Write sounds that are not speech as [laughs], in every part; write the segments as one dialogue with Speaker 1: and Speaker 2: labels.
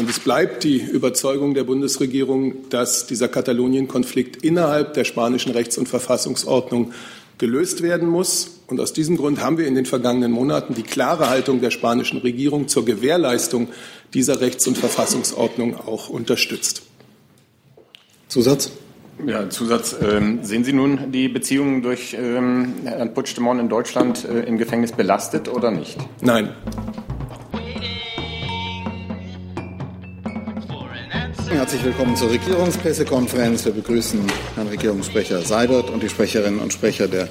Speaker 1: Und es bleibt die Überzeugung der Bundesregierung, dass dieser Katalonien-Konflikt innerhalb der spanischen Rechts- und Verfassungsordnung gelöst werden muss. Und aus diesem Grund haben wir in den vergangenen Monaten die klare Haltung der spanischen Regierung zur Gewährleistung dieser Rechts- und Verfassungsordnung auch unterstützt.
Speaker 2: Zusatz?
Speaker 3: Ja, Zusatz. Ähm, sehen Sie nun die Beziehungen durch ähm, Herrn Puigdemont in Deutschland äh, im Gefängnis belastet oder nicht?
Speaker 1: Nein.
Speaker 2: Herzlich willkommen zur Regierungspressekonferenz. Wir begrüßen Herrn Regierungssprecher Seibert und die Sprecherinnen und Sprecher der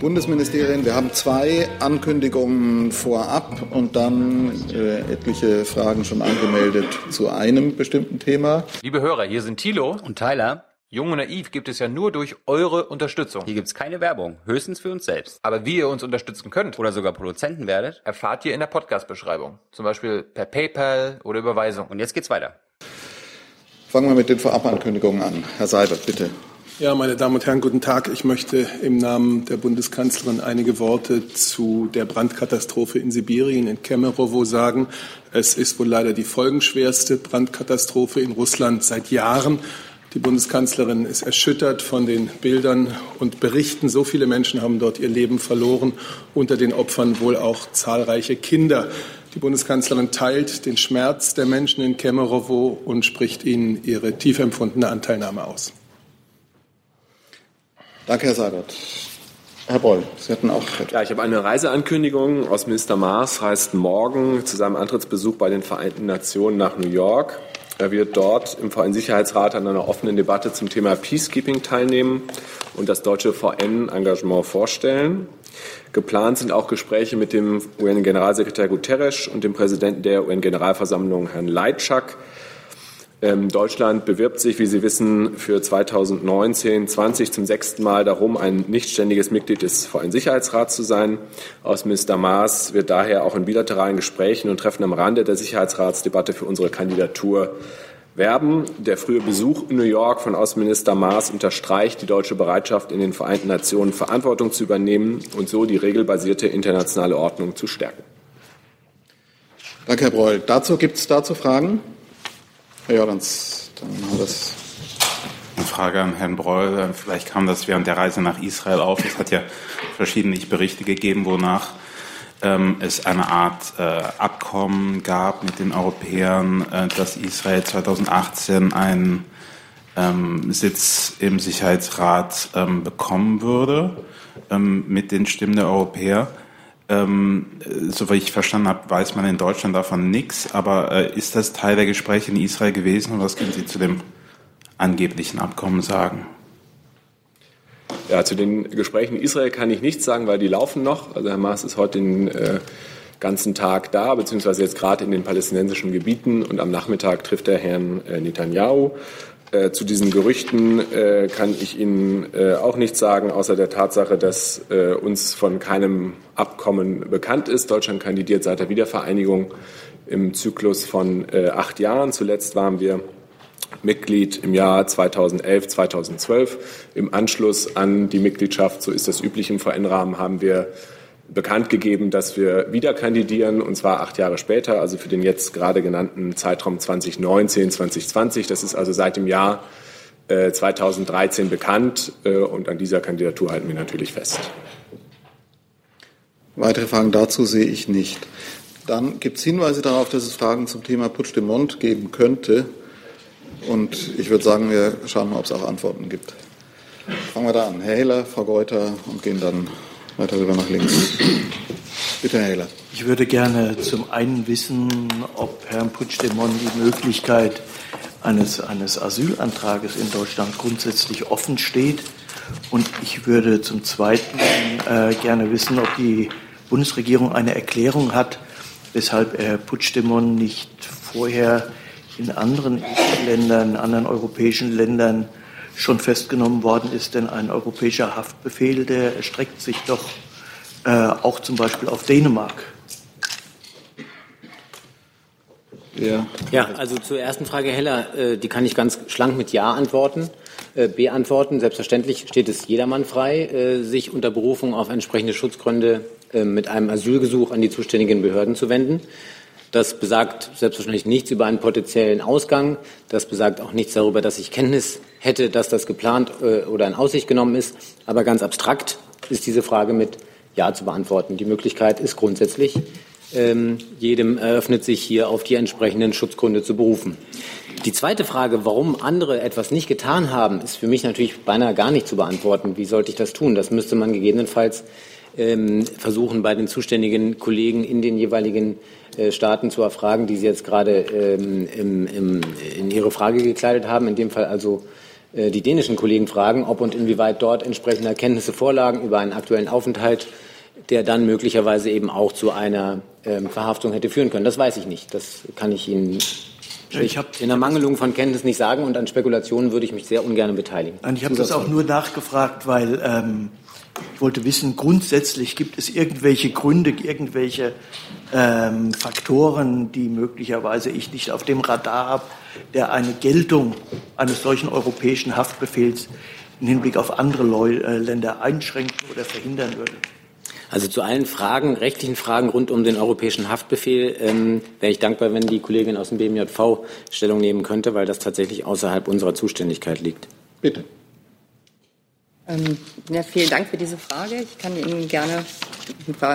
Speaker 2: Bundesministerien. Wir haben zwei Ankündigungen vorab und dann äh, etliche Fragen schon angemeldet zu einem bestimmten Thema.
Speaker 4: Liebe Hörer, hier sind Thilo
Speaker 5: und Tyler.
Speaker 4: Jung und Naiv gibt es ja nur durch eure Unterstützung.
Speaker 5: Hier gibt es keine Werbung, höchstens für uns selbst.
Speaker 4: Aber wie ihr uns unterstützen könnt
Speaker 5: oder sogar Produzenten werdet,
Speaker 4: erfahrt ihr in der Podcast-Beschreibung. Zum Beispiel per PayPal oder Überweisung.
Speaker 5: Und jetzt geht's weiter.
Speaker 2: Fangen wir mit den Vorabankündigungen an. Herr Seibert, bitte.
Speaker 1: Ja, meine Damen und Herren, guten Tag. Ich möchte im Namen der Bundeskanzlerin einige Worte zu der Brandkatastrophe in Sibirien, in Kemerovo sagen. Es ist wohl leider die folgenschwerste Brandkatastrophe in Russland seit Jahren. Die Bundeskanzlerin ist erschüttert von den Bildern und Berichten. So viele Menschen haben dort ihr Leben verloren, unter den Opfern wohl auch zahlreiche Kinder. Die Bundeskanzlerin teilt den Schmerz der Menschen in Kemerovo und spricht ihnen ihre tief empfundene Anteilnahme aus.
Speaker 2: Danke, Herr Seibert. Herr Boll, Sie hatten auch.
Speaker 6: Ja, ich habe eine Reiseankündigung aus Minister Maas, reist morgen zu seinem Antrittsbesuch bei den Vereinten Nationen nach New York. Er wird dort im VN-Sicherheitsrat an einer offenen Debatte zum Thema Peacekeeping teilnehmen und das deutsche VN-Engagement vorstellen. Geplant sind auch Gespräche mit dem UN-Generalsekretär Guterres und dem Präsidenten der UN-Generalversammlung, Herrn Leitschak. Ähm, Deutschland bewirbt sich, wie Sie wissen, für 2019-20 zum sechsten Mal darum, ein nichtständiges Mitglied des VN-Sicherheitsrats zu sein. Außenminister Maas wird daher auch in bilateralen Gesprächen und Treffen am Rande der Sicherheitsratsdebatte für unsere Kandidatur werben. Der frühe Besuch in New York von Außenminister Maas unterstreicht die deutsche Bereitschaft, in den Vereinten Nationen Verantwortung zu übernehmen und so die regelbasierte internationale Ordnung zu stärken.
Speaker 2: Danke, Herr Breul. Dazu gibt es dazu Fragen? Herr Jordans, dann haben wir das.
Speaker 7: Eine Frage an Herrn Breul. Vielleicht kam das während der Reise nach Israel auf. Es hat ja verschiedene Berichte gegeben, wonach ähm, es eine Art äh, Abkommen gab mit den Europäern, äh, dass Israel 2018 einen ähm, Sitz im Sicherheitsrat ähm, bekommen würde ähm, mit den Stimmen der Europäer. Ähm, soweit ich verstanden habe, weiß man in Deutschland davon nichts. Aber äh, ist das Teil der Gespräche in Israel gewesen und was können Sie zu dem angeblichen Abkommen sagen?
Speaker 6: Ja, zu den Gesprächen in Israel kann ich nichts sagen, weil die laufen noch. Also Herr Maas ist heute den äh, ganzen Tag da, beziehungsweise jetzt gerade in den palästinensischen Gebieten und am Nachmittag trifft er Herrn äh, Netanyahu. Äh, zu diesen Gerüchten äh, kann ich Ihnen äh, auch nichts sagen, außer der Tatsache, dass uns von keinem Abkommen bekannt ist. Deutschland kandidiert seit der Wiedervereinigung im Zyklus von acht Jahren. Zuletzt waren wir Mitglied im Jahr 2011, 2012. Im Anschluss an die Mitgliedschaft, so ist das üblich im VN-Rahmen, haben wir bekannt gegeben, dass wir wieder kandidieren, und zwar acht Jahre später, also für den jetzt gerade genannten Zeitraum 2019, 2020. Das ist also seit dem Jahr 2013 äh, bekannt, äh, und an dieser Kandidatur halten wir natürlich fest.
Speaker 2: Weitere Fragen dazu sehe ich nicht. Dann gibt es Hinweise darauf, dass es Fragen zum Thema Putsch de Mont geben könnte. Und ich würde sagen, wir schauen mal, ob es auch Antworten gibt. Fangen wir da an. Herr Heller, Frau Geuter und gehen dann weiter rüber nach links. Bitte, Herr Heller.
Speaker 8: Ich würde gerne zum einen wissen, ob Herrn Puigdemont die Möglichkeit eines, eines Asylantrages in Deutschland grundsätzlich offen steht. Und ich würde zum Zweiten äh, gerne wissen, ob die Bundesregierung eine Erklärung hat, weshalb Herr Puigdemont nicht vorher in anderen Ländern, anderen europäischen Ländern schon festgenommen worden ist. Denn ein europäischer Haftbefehl, der erstreckt sich doch äh, auch zum Beispiel auf Dänemark.
Speaker 9: Ja. ja, also zur ersten Frage, Heller, äh, die kann ich ganz schlank mit Ja antworten. Äh, beantworten. Selbstverständlich steht es jedermann frei, äh, sich unter Berufung auf entsprechende Schutzgründe äh, mit einem Asylgesuch an die zuständigen Behörden zu wenden. Das besagt selbstverständlich nichts über einen potenziellen Ausgang. Das besagt auch nichts darüber, dass ich Kenntnis hätte, dass das geplant äh, oder in Aussicht genommen ist. Aber ganz abstrakt ist diese Frage mit Ja zu beantworten. Die Möglichkeit ist grundsätzlich, ähm, jedem eröffnet sich hier auf die entsprechenden Schutzgründe zu berufen. Die zweite Frage, warum andere etwas nicht getan haben, ist für mich natürlich beinahe gar nicht zu beantworten. Wie sollte ich das tun? Das müsste man gegebenenfalls versuchen, bei den zuständigen Kollegen in den jeweiligen äh, Staaten zu erfragen, die Sie jetzt gerade ähm, in Ihre Frage gekleidet haben. In dem Fall also äh, die dänischen Kollegen fragen, ob und inwieweit dort entsprechende Erkenntnisse vorlagen über einen aktuellen Aufenthalt, der dann möglicherweise eben auch zu einer ähm, Verhaftung hätte führen können. Das weiß ich nicht. Das kann ich Ihnen ich in der Mangelung von Kenntnis nicht sagen und an Spekulationen würde ich mich sehr ungern beteiligen.
Speaker 8: Ich habe das auch nur nachgefragt, weil ähm, ich wollte wissen, grundsätzlich gibt es irgendwelche Gründe, irgendwelche ähm, Faktoren, die möglicherweise ich nicht auf dem Radar habe, der eine Geltung eines solchen europäischen Haftbefehls im Hinblick auf andere Leu äh, Länder einschränken oder verhindern würde.
Speaker 9: Also zu allen Fragen, rechtlichen Fragen rund um den europäischen Haftbefehl ähm, wäre ich dankbar, wenn die Kollegin aus dem BMJV Stellung nehmen könnte, weil das tatsächlich außerhalb unserer Zuständigkeit liegt.
Speaker 2: Bitte.
Speaker 10: Ähm, ja, vielen Dank für diese Frage. Ich kann Ihnen gerne,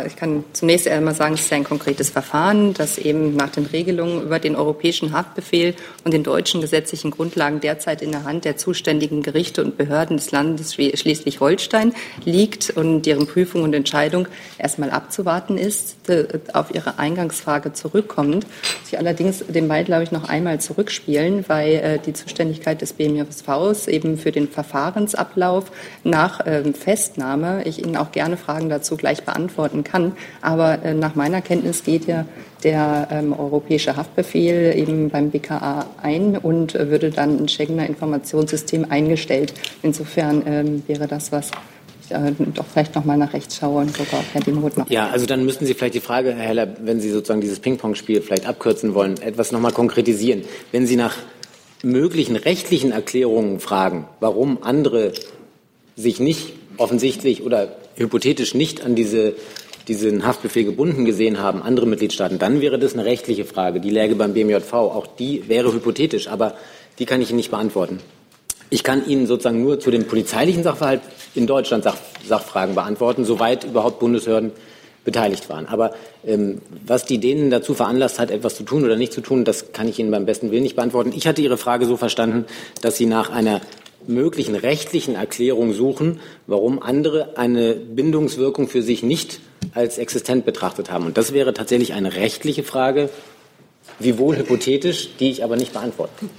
Speaker 10: ich kann zunächst einmal sagen, es ist ein konkretes Verfahren, das eben nach den Regelungen über den europäischen Haftbefehl und den deutschen gesetzlichen Grundlagen derzeit in der Hand der zuständigen Gerichte und Behörden des Landes Schleswig-Holstein liegt und deren Prüfung und Entscheidung erstmal abzuwarten ist. Äh, auf Ihre Eingangsfrage zurückkommend, Sie allerdings den Ball, glaube ich, noch einmal zurückspielen, weil äh, die Zuständigkeit des BMJVs eben für den Verfahrensablauf nach ähm, Festnahme ich Ihnen auch gerne Fragen dazu gleich beantworten kann. Aber äh, nach meiner Kenntnis geht ja der ähm, europäische Haftbefehl eben beim BKA ein und äh, würde dann ein Schengener Informationssystem eingestellt. Insofern ähm, wäre das was äh, doch vielleicht noch mal nach rechts schaue und sogar Herr Demuth noch.
Speaker 9: Ja, also dann müssten Sie vielleicht die Frage, Herr Heller, wenn Sie sozusagen dieses Ping-Pong-Spiel vielleicht abkürzen wollen, etwas noch mal konkretisieren. Wenn Sie nach möglichen rechtlichen Erklärungen fragen, warum andere sich nicht offensichtlich oder hypothetisch nicht an diese, diesen Haftbefehl gebunden gesehen haben, andere Mitgliedstaaten, dann wäre das eine rechtliche Frage. Die läge beim BMJV. Auch die wäre hypothetisch, aber die kann ich Ihnen nicht beantworten. Ich kann Ihnen sozusagen nur zu dem polizeilichen Sachverhalt in Deutschland Sach Sachfragen beantworten, soweit überhaupt Bundesbehörden beteiligt waren. Aber ähm, was die Dänen dazu veranlasst hat, etwas zu tun oder nicht zu tun, das kann ich Ihnen beim besten Willen nicht beantworten. Ich hatte Ihre Frage so verstanden, dass Sie nach einer möglichen rechtlichen Erklärung suchen, warum andere eine Bindungswirkung für sich nicht als existent betrachtet haben. Und das wäre tatsächlich eine rechtliche Frage, wie wohl hypothetisch, die ich aber nicht beantworten.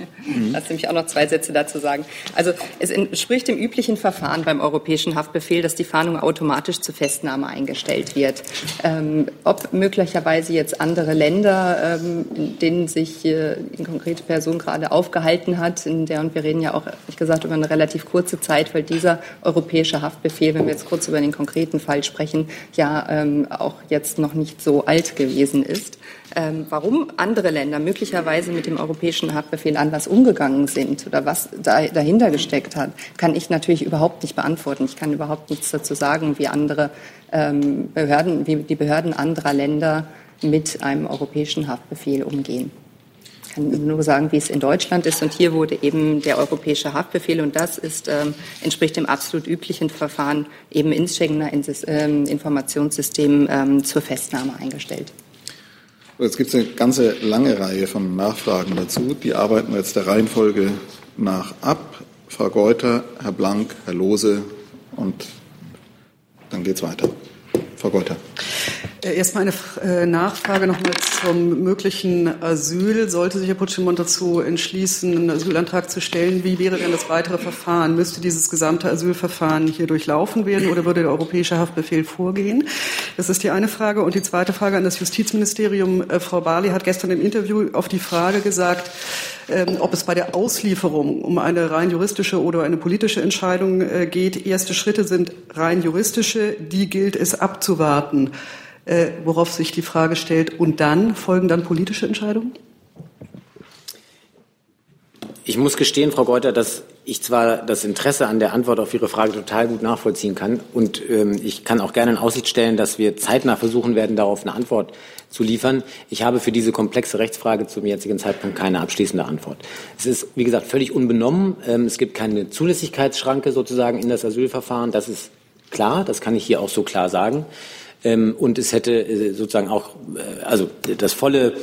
Speaker 10: Lass mich auch noch zwei Sätze dazu sagen. Also es entspricht dem üblichen Verfahren beim europäischen Haftbefehl, dass die Fahndung automatisch zur Festnahme eingestellt wird. Ähm, ob möglicherweise jetzt andere Länder, ähm, in denen sich äh, die konkrete Person gerade aufgehalten hat, in der und wir reden ja auch, ehrlich gesagt, über eine relativ kurze Zeit, weil dieser europäische Haftbefehl, wenn wir jetzt kurz über den konkreten Fall sprechen, ja ähm, auch jetzt noch nicht so alt gewesen ist. Ähm, warum andere Länder möglicherweise mit dem europäischen Haftbefehl anders umgegangen sind oder was da, dahinter gesteckt hat, kann ich natürlich überhaupt nicht beantworten. Ich kann überhaupt nichts dazu sagen, wie andere ähm, Behörden, wie die Behörden anderer Länder mit einem europäischen Haftbefehl umgehen. Ich kann nur sagen, wie es in Deutschland ist. Und hier wurde eben der europäische Haftbefehl, und das ist, ähm, entspricht dem absolut üblichen Verfahren, eben ins Schengener ähm, Informationssystem ähm, zur Festnahme eingestellt.
Speaker 2: Jetzt gibt es eine ganze lange Reihe von Nachfragen dazu. Die arbeiten wir jetzt der Reihenfolge nach ab. Frau Geuter, Herr Blank, Herr Lose und dann geht es weiter. Frau Geuter.
Speaker 11: Äh, erstmal eine äh, Nachfrage nochmal zum möglichen Asyl. Sollte sich Herr Putschimont dazu entschließen, einen Asylantrag zu stellen, wie wäre denn das weitere Verfahren? Müsste dieses gesamte Asylverfahren hier durchlaufen werden oder würde der europäische Haftbefehl vorgehen? Das ist die eine Frage. Und die zweite Frage an das Justizministerium. Äh, Frau Barley hat gestern im Interview auf die Frage gesagt, ähm, ob es bei der Auslieferung um eine rein juristische oder eine politische Entscheidung geht. Erste Schritte sind rein juristische, die gilt es abzuwarten äh, worauf sich die Frage stellt, und dann folgen dann politische Entscheidungen?
Speaker 9: Ich muss gestehen, Frau Geuter, dass ich zwar das Interesse an der Antwort auf Ihre Frage total gut nachvollziehen kann und ähm, ich kann auch gerne in Aussicht stellen, dass wir zeitnah versuchen werden, darauf eine Antwort zu liefern. Ich habe für diese komplexe Rechtsfrage zum jetzigen Zeitpunkt keine abschließende Antwort. Es ist, wie gesagt, völlig unbenommen. Ähm, es gibt keine Zulässigkeitsschranke sozusagen in das Asylverfahren. Das ist klar, das kann ich hier auch so klar sagen. Ähm, und es hätte äh, sozusagen auch, äh, also das volle,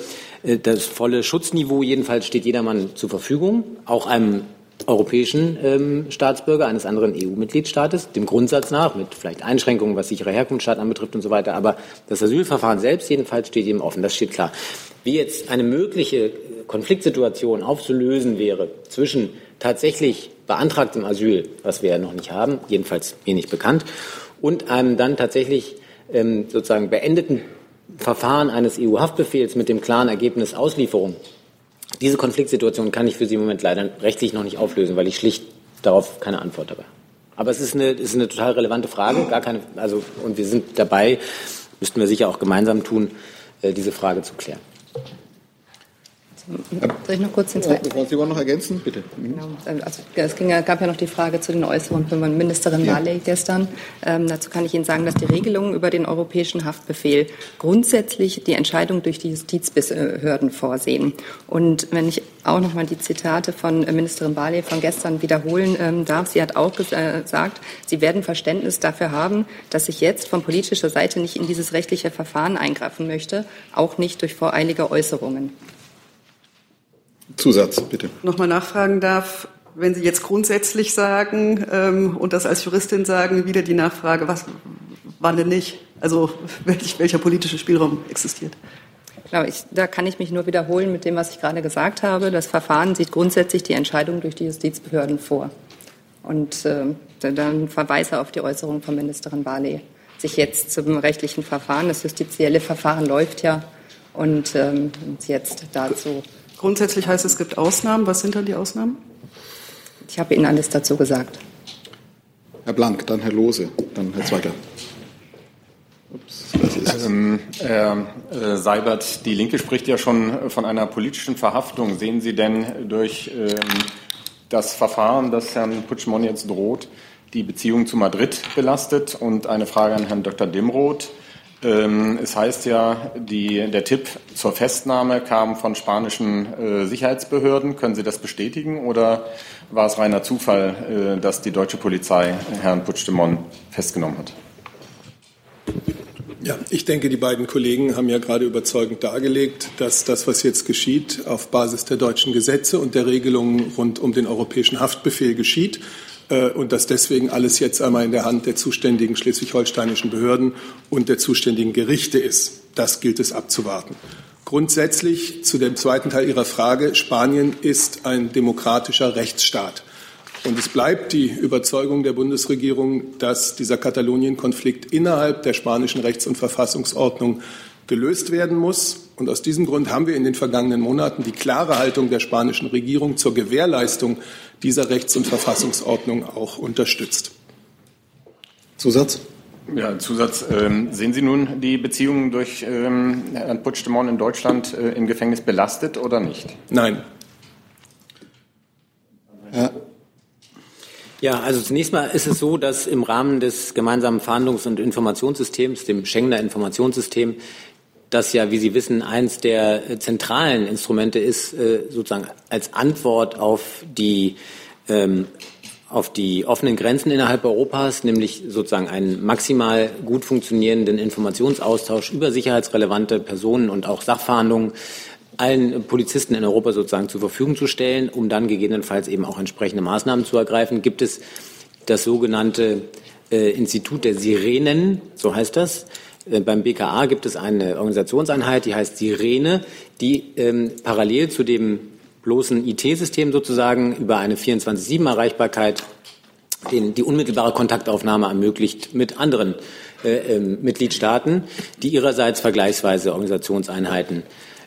Speaker 9: äh, das volle Schutzniveau jedenfalls steht jedermann zur Verfügung, auch einem europäischen ähm, Staatsbürger eines anderen EU-Mitgliedstaates, dem Grundsatz nach, mit vielleicht Einschränkungen, was sichere Herkunftsstaat anbetrifft und so weiter. Aber das Asylverfahren selbst jedenfalls steht ihm offen, das steht klar. Wie jetzt eine mögliche Konfliktsituation aufzulösen wäre zwischen tatsächlich beantragtem Asyl, was wir ja noch nicht haben, jedenfalls mir nicht bekannt, und einem dann tatsächlich ähm, sozusagen beendeten Verfahren eines EU-Haftbefehls mit dem klaren Ergebnis Auslieferung, diese Konfliktsituation kann ich für Sie im Moment leider rechtlich noch nicht auflösen, weil ich schlicht darauf keine Antwort habe. Aber es ist eine, ist eine total relevante Frage, gar keine, also, und wir sind dabei, müssten wir sicher auch gemeinsam tun, äh, diese Frage zu klären.
Speaker 10: Soll ich noch kurz den zweiten?
Speaker 2: Wollen Sie noch ergänzen? Bitte.
Speaker 10: Genau. Also, es ging, gab ja noch die Frage zu den Äußerungen von Ministerin ja. Barley gestern. Ähm, dazu kann ich Ihnen sagen, dass die Regelungen über den europäischen Haftbefehl grundsätzlich die Entscheidung durch die Justizbehörden vorsehen. Und wenn ich auch noch mal die Zitate von Ministerin Barley von gestern wiederholen ähm, darf, sie hat auch gesagt, sie werden Verständnis dafür haben, dass ich jetzt von politischer Seite nicht in dieses rechtliche Verfahren eingreifen möchte, auch nicht durch voreilige Äußerungen.
Speaker 2: Zusatz, bitte.
Speaker 11: Nochmal nachfragen darf, wenn Sie jetzt grundsätzlich sagen ähm, und das als Juristin sagen, wieder die Nachfrage, was, wann denn nicht? Also welch, welcher politische Spielraum existiert?
Speaker 10: Genau, ich, da kann ich mich nur wiederholen mit dem, was ich gerade gesagt habe. Das Verfahren sieht grundsätzlich die Entscheidung durch die Justizbehörden vor. Und äh, dann Verweise auf die Äußerung von Ministerin Barley. Sich jetzt zum rechtlichen Verfahren, das justizielle Verfahren läuft ja, und ähm, jetzt dazu
Speaker 11: Grundsätzlich heißt es, es gibt Ausnahmen. Was sind dann die Ausnahmen?
Speaker 10: Ich habe Ihnen alles dazu gesagt.
Speaker 2: Herr Blank, dann Herr Lose, dann Herr Zweigler.
Speaker 3: Ähm, Herr äh, Seibert, die Linke spricht ja schon von einer politischen Verhaftung. Sehen Sie denn durch ähm, das Verfahren, das Herrn Putschmon jetzt droht, die Beziehung zu Madrid belastet? Und eine Frage an Herrn Dr. Dimroth. Ähm, es heißt ja, die, der Tipp zur Festnahme kam von spanischen äh, Sicherheitsbehörden. Können Sie das bestätigen oder war es reiner Zufall, äh, dass die deutsche Polizei Herrn Puigdemont festgenommen hat?
Speaker 1: Ja, ich denke, die beiden Kollegen haben ja gerade überzeugend dargelegt, dass das, was jetzt geschieht, auf Basis der deutschen Gesetze und der Regelungen rund um den europäischen Haftbefehl geschieht. Äh, und dass deswegen alles jetzt einmal in der Hand der zuständigen schleswig-holsteinischen Behörden und der zuständigen Gerichte ist. Das gilt es abzuwarten. Grundsätzlich zu dem zweiten Teil Ihrer Frage. Spanien ist ein demokratischer Rechtsstaat. Und es bleibt die Überzeugung der Bundesregierung, dass dieser Katalonien-Konflikt innerhalb der spanischen Rechts- und Verfassungsordnung gelöst werden muss. Und aus diesem Grund haben wir in den vergangenen Monaten die klare Haltung der spanischen Regierung zur Gewährleistung dieser Rechts- und Verfassungsordnung auch unterstützt.
Speaker 2: Zusatz?
Speaker 3: Ja, Zusatz. Ähm, sehen Sie nun die Beziehungen durch ähm, Herrn Puigdemont in Deutschland äh, im Gefängnis belastet oder nicht?
Speaker 1: Nein.
Speaker 9: Ja. Ja, also zunächst mal ist es so, dass im Rahmen des gemeinsamen Fahndungs- und Informationssystems, dem Schengener Informationssystem, das ja, wie Sie wissen, eines der äh, zentralen Instrumente ist, äh, sozusagen als Antwort auf die ähm, auf die offenen Grenzen innerhalb Europas, nämlich sozusagen einen maximal gut funktionierenden Informationsaustausch über sicherheitsrelevante Personen und auch Sachverhandlungen allen Polizisten in Europa sozusagen zur Verfügung zu stellen, um dann gegebenenfalls eben auch entsprechende Maßnahmen zu ergreifen, gibt es das sogenannte äh, Institut der Sirenen, so heißt das, beim BKA gibt es eine Organisationseinheit, die heißt Sirene, die ähm, parallel zu dem bloßen IT-System sozusagen über eine 24-7-Erreichbarkeit den, die unmittelbare Kontaktaufnahme ermöglicht mit anderen äh, äh, Mitgliedstaaten, die ihrerseits vergleichsweise Organisationseinheiten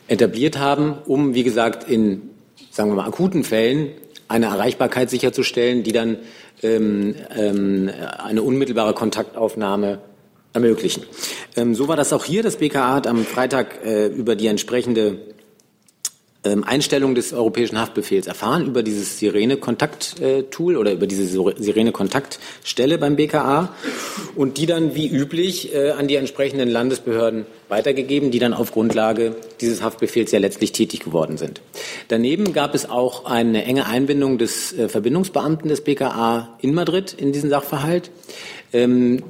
Speaker 9: etabliert haben, um, wie gesagt, in, sagen wir mal, akuten Fällen eine Erreichbarkeit sicherzustellen, die dann ähm, ähm, eine unmittelbare Kontaktaufnahme ermöglichen. Ähm, so war das auch hier. Das BKA hat am Freitag äh, über die entsprechende ähm, Einstellung des europäischen Haftbefehls erfahren über dieses Sirene-Kontakt-Tool oder über diese Sirene-Kontaktstelle beim BKA und die dann wie üblich äh, an die entsprechenden Landesbehörden weitergegeben, die dann auf Grundlage dieses Haftbefehls ja letztlich tätig geworden sind. Daneben gab es auch eine enge Einbindung des äh, Verbindungsbeamten des BKA in Madrid in diesen Sachverhalt. Ähm,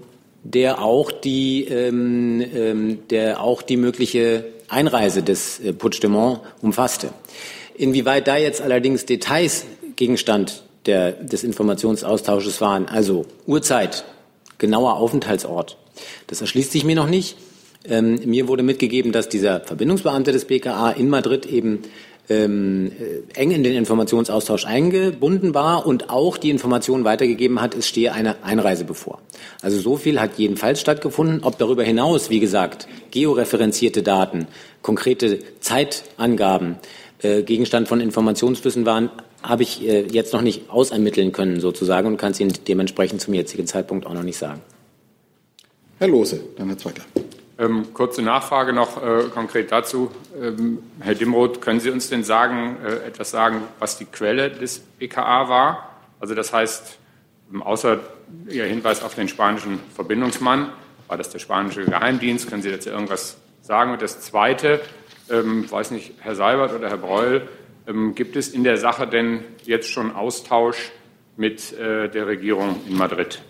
Speaker 9: der auch die, ähm, ähm, der auch die mögliche Einreise des äh, Puigdemont umfasste. Inwieweit da jetzt allerdings Details Gegenstand der, des Informationsaustausches waren, also Uhrzeit, genauer Aufenthaltsort, das erschließt sich mir noch nicht. Ähm, mir wurde mitgegeben, dass dieser Verbindungsbeamte des BKA in Madrid eben ähm, äh, eng in den Informationsaustausch eingebunden war und auch die Informationen weitergegeben hat, es stehe eine Einreise bevor. Also so viel hat jedenfalls stattgefunden. Ob darüber hinaus, wie gesagt, georeferenzierte Daten, konkrete Zeitangaben äh, Gegenstand von Informationsflüssen waren, habe ich äh, jetzt noch nicht ausermitteln können sozusagen und kann es Ihnen dementsprechend zum jetzigen Zeitpunkt auch noch nicht sagen.
Speaker 2: Herr Lose, dann Herr Zweigler.
Speaker 3: Ähm, kurze Nachfrage noch äh, konkret dazu. Ähm, Herr Dimroth, können Sie uns denn sagen, äh, etwas sagen, was die Quelle des BKA war? Also das heißt, ähm, außer Ihr Hinweis auf den spanischen Verbindungsmann, war das der spanische Geheimdienst? Können Sie dazu irgendwas sagen? Und das Zweite, ähm, weiß nicht, Herr Seibert oder Herr Breul, ähm, gibt es in der Sache denn jetzt schon Austausch mit äh, der Regierung in Madrid?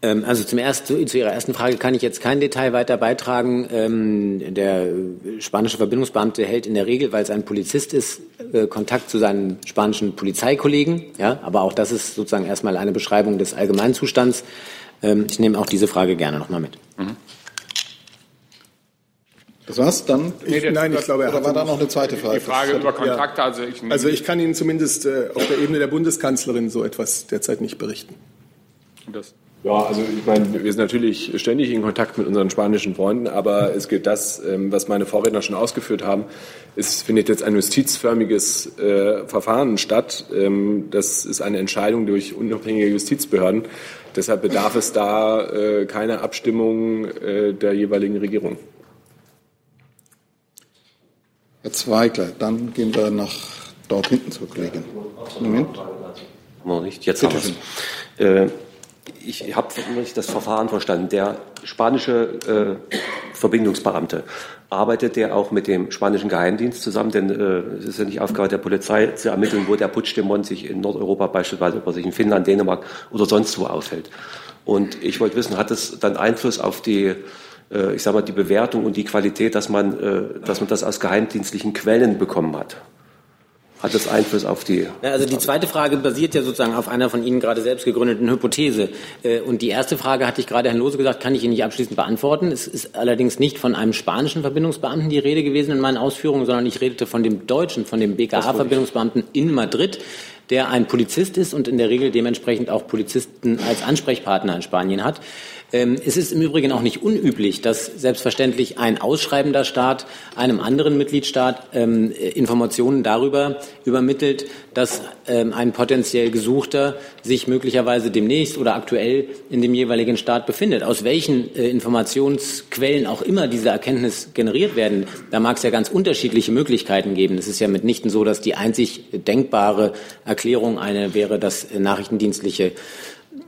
Speaker 9: Also zum ersten, zu Ihrer ersten Frage kann ich jetzt kein Detail weiter beitragen. Ähm, der spanische Verbindungsbeamte hält in der Regel, weil es ein Polizist ist, äh, Kontakt zu seinen spanischen Polizeikollegen. Ja, aber auch das ist sozusagen erstmal eine Beschreibung des Allgemeinzustands. Ähm, ich nehme auch diese Frage gerne nochmal mit. Mhm.
Speaker 2: Das war's dann?
Speaker 1: Ich, nee, nein, ich glaube, er
Speaker 2: oder war da noch eine zweite Frage?
Speaker 3: Die Frage über Kontakte.
Speaker 1: Ja. Also, ich, also ich kann Ihnen zumindest äh, auf der Ebene der Bundeskanzlerin so etwas derzeit nicht berichten.
Speaker 6: Das ja, also ich meine, wir sind natürlich ständig in Kontakt mit unseren spanischen Freunden, aber es gilt das, ähm, was meine Vorredner schon ausgeführt haben. Es findet jetzt ein justizförmiges äh, Verfahren statt. Ähm, das ist eine Entscheidung durch unabhängige Justizbehörden. Deshalb bedarf es da äh, keiner Abstimmung äh, der jeweiligen Regierung.
Speaker 2: Herr Zweigler, dann gehen wir nach dort hinten zur Kollegin. Moment.
Speaker 12: Noch nicht, jetzt Bitte haben wir es ich habe das Verfahren verstanden. Der spanische äh, Verbindungsbeamte, arbeitet der auch mit dem spanischen Geheimdienst zusammen? Denn äh, es ist ja nicht Aufgabe der Polizei zu ermitteln, wo der Puigdemont sich in Nordeuropa beispielsweise, ob er sich in Finnland, Dänemark oder sonst wo aufhält. Und ich wollte wissen, hat es dann Einfluss auf die äh, ich sage mal, die Bewertung und die Qualität, dass man, äh, dass man das aus geheimdienstlichen Quellen bekommen hat? Hat das Einfluss auf die?
Speaker 9: Also die zweite Frage basiert ja sozusagen auf einer von Ihnen gerade selbst gegründeten Hypothese. Äh, und die erste Frage hatte ich gerade Herrn Lose gesagt, kann ich Ihnen nicht abschließend beantworten. Es ist allerdings nicht von einem spanischen Verbindungsbeamten die Rede gewesen in meinen Ausführungen, sondern ich redete von dem deutschen, von dem BKA-Verbindungsbeamten in Madrid, der ein Polizist ist und in der Regel dementsprechend auch Polizisten als Ansprechpartner in Spanien hat. Ähm, es ist im Übrigen auch nicht unüblich, dass selbstverständlich ein ausschreibender Staat einem anderen Mitgliedstaat ähm, Informationen darüber übermittelt, dass ähm, ein potenziell Gesuchter sich möglicherweise demnächst oder aktuell in dem jeweiligen Staat befindet. Aus welchen äh, Informationsquellen auch immer diese Erkenntnis generiert werden, da mag es ja ganz unterschiedliche Möglichkeiten geben. Es ist ja mitnichten so, dass die einzig denkbare Erklärung eine wäre, dass nachrichtendienstliche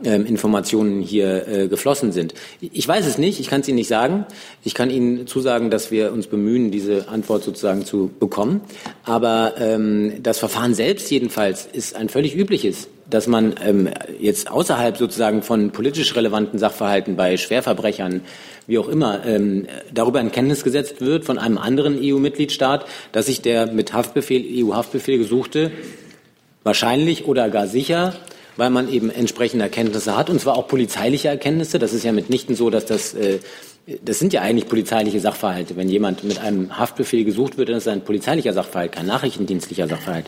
Speaker 9: ähm, Informationen hier äh, geflossen sind. Ich weiß es nicht, ich kann es Ihnen nicht sagen. Ich kann Ihnen zusagen, dass wir uns bemühen, diese Antwort sozusagen zu bekommen. Aber ähm, das Verfahren selbst jedenfalls ist ein völlig übliches dass man ähm, jetzt außerhalb sozusagen von politisch relevanten Sachverhalten bei Schwerverbrechern, wie auch immer, ähm, darüber in Kenntnis gesetzt wird von einem anderen EU-Mitgliedstaat, dass sich der mit Haftbefehl, EU-Haftbefehl gesuchte wahrscheinlich oder gar sicher weil man eben entsprechende Erkenntnisse hat, und zwar auch polizeiliche Erkenntnisse. Das ist ja mitnichten so, dass das äh, das sind ja eigentlich polizeiliche Sachverhalte. Wenn jemand mit einem Haftbefehl gesucht wird, dann ist es ein polizeilicher Sachverhalt, kein nachrichtendienstlicher Sachverhalt.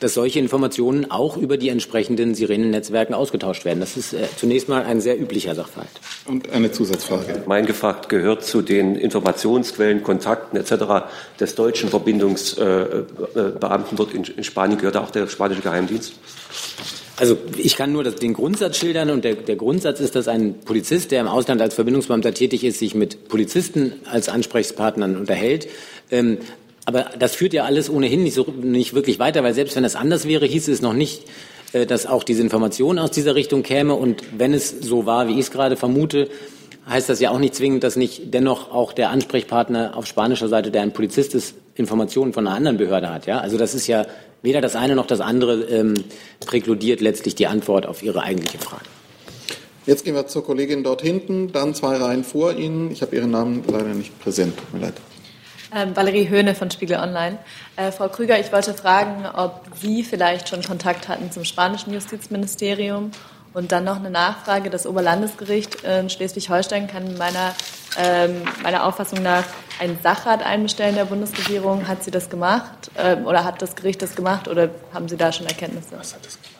Speaker 9: Dass solche Informationen auch über die entsprechenden Sirenennetzwerken ausgetauscht werden. Das ist äh, zunächst mal ein sehr üblicher Sachverhalt.
Speaker 2: Und eine Zusatzfrage.
Speaker 12: Mein gefragt gehört zu den Informationsquellen, Kontakten etc. des deutschen Verbindungsbeamten äh, äh, dort in, in Spanien. Gehört auch der spanische Geheimdienst?
Speaker 9: Also ich kann nur das, den Grundsatz schildern und der, der Grundsatz ist, dass ein Polizist, der im Ausland als Verbindungsbeamter tätig ist, sich mit Polizisten als Ansprechpartnern unterhält. Ähm, aber das führt ja alles ohnehin nicht, so, nicht wirklich weiter, weil selbst wenn das anders wäre, hieß es noch nicht, äh, dass auch diese Information aus dieser Richtung käme. Und wenn es so war, wie ich es gerade vermute, heißt das ja auch nicht zwingend, dass nicht dennoch auch der Ansprechpartner auf spanischer Seite, der ein Polizist ist, Informationen von einer anderen Behörde hat. Ja? Also das ist ja weder das eine noch das andere ähm, präkludiert letztlich die Antwort auf Ihre eigentliche Frage.
Speaker 2: Jetzt gehen wir zur Kollegin dort hinten, dann zwei Reihen vor Ihnen. Ich habe Ihren Namen leider nicht präsent. Tut mir leid.
Speaker 13: Ähm, Valerie Höhne von Spiegel Online. Äh, Frau Krüger, ich wollte fragen, ob Sie vielleicht schon Kontakt hatten zum spanischen Justizministerium und dann noch eine Nachfrage. Das Oberlandesgericht in Schleswig-Holstein kann meiner, ähm, meiner Auffassung nach einen Sachrat einbestellen der Bundesregierung. Hat sie das gemacht ähm, oder hat das Gericht das gemacht oder haben Sie da schon Erkenntnisse? Was hat das gemacht?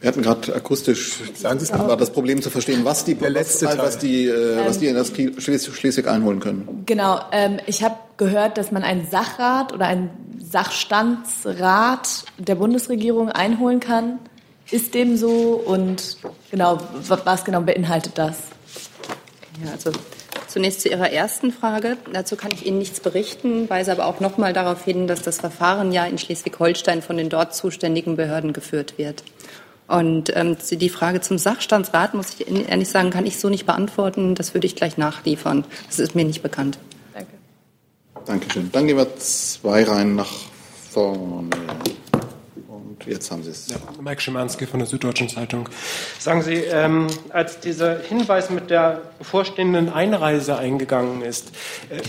Speaker 2: Wir hatten gerade akustisch war das Problem zu verstehen, was die, was, was, die, äh, was die in das Schleswig einholen können.
Speaker 13: Genau, ähm, ich habe gehört, dass man einen Sachrat oder einen Sachstandsrat der Bundesregierung einholen kann ist dem so und genau, was genau beinhaltet das?
Speaker 10: Ja, also Zunächst zu Ihrer ersten Frage. Dazu kann ich Ihnen nichts berichten, weise aber auch noch mal darauf hin, dass das Verfahren ja in Schleswig-Holstein von den dort zuständigen Behörden geführt wird. Und ähm, die Frage zum Sachstandsrat, muss ich ehrlich sagen, kann ich so nicht beantworten. Das würde ich gleich nachliefern. Das ist mir nicht bekannt.
Speaker 13: Danke.
Speaker 2: Dankeschön. Dann gehen wir zwei Reihen nach vorne. Jetzt haben Sie es. Ja,
Speaker 14: Mike Schimanski von der Süddeutschen Zeitung. Sagen Sie, ähm, als dieser Hinweis mit der bevorstehenden Einreise eingegangen ist, äh,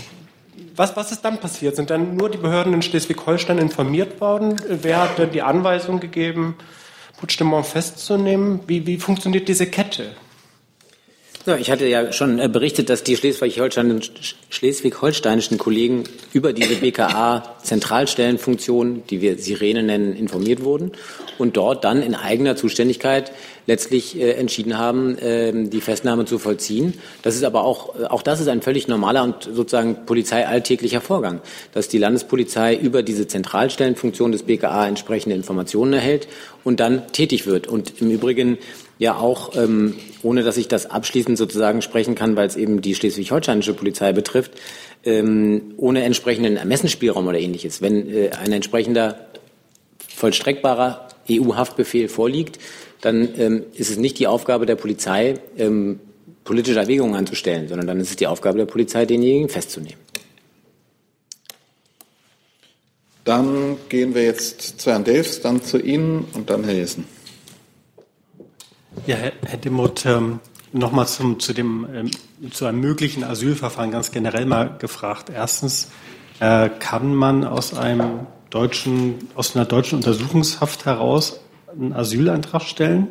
Speaker 14: was, was ist dann passiert? Sind dann nur die Behörden in Schleswig-Holstein informiert worden? Wer hat denn die Anweisung gegeben, Puigdemont festzunehmen? Wie, wie funktioniert diese Kette?
Speaker 9: Ja, ich hatte ja schon äh, berichtet, dass die schleswig-holsteinischen Kollegen über diese BKA-Zentralstellenfunktion, die wir Sirene nennen, informiert wurden und dort dann in eigener Zuständigkeit letztlich äh, entschieden haben, äh, die Festnahme zu vollziehen. Das ist aber auch, äh, auch das ist ein völlig normaler und sozusagen polizeialltäglicher Vorgang, dass die Landespolizei über diese Zentralstellenfunktion des BKA entsprechende Informationen erhält und dann tätig wird. Und im Übrigen ja auch, ähm, ohne dass ich das abschließend sozusagen sprechen kann, weil es eben die schleswig-holsteinische Polizei betrifft, ähm, ohne entsprechenden Ermessensspielraum oder ähnliches. Wenn äh, ein entsprechender vollstreckbarer EU-Haftbefehl vorliegt, dann ähm, ist es nicht die Aufgabe der Polizei, ähm, politische Erwägungen anzustellen, sondern dann ist es die Aufgabe der Polizei, denjenigen festzunehmen.
Speaker 2: Dann gehen wir jetzt zu Herrn Delfs, dann zu Ihnen und dann Herr Jessen.
Speaker 14: Ja, Herr, Demuth, ähm, nochmal zum, zu, dem, ähm, zu einem möglichen Asylverfahren ganz generell mal gefragt. Erstens, äh, kann man aus einem deutschen, aus einer deutschen Untersuchungshaft heraus einen Asylantrag stellen?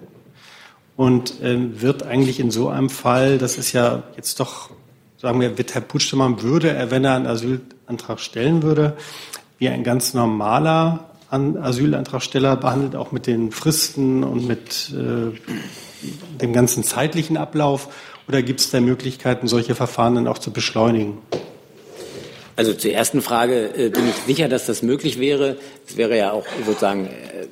Speaker 14: Und ähm, wird eigentlich in so einem Fall, das ist ja jetzt doch, sagen wir, wird Herr Putschmann, würde er, wenn er einen Asylantrag stellen würde, wie ein ganz normaler an Asylantragsteller behandelt, auch mit den Fristen und mit äh, dem ganzen zeitlichen Ablauf? Oder gibt es da Möglichkeiten, solche Verfahren dann auch zu beschleunigen?
Speaker 9: Also zur ersten Frage äh, bin ich sicher, dass das möglich wäre. Es wäre ja auch sozusagen äh,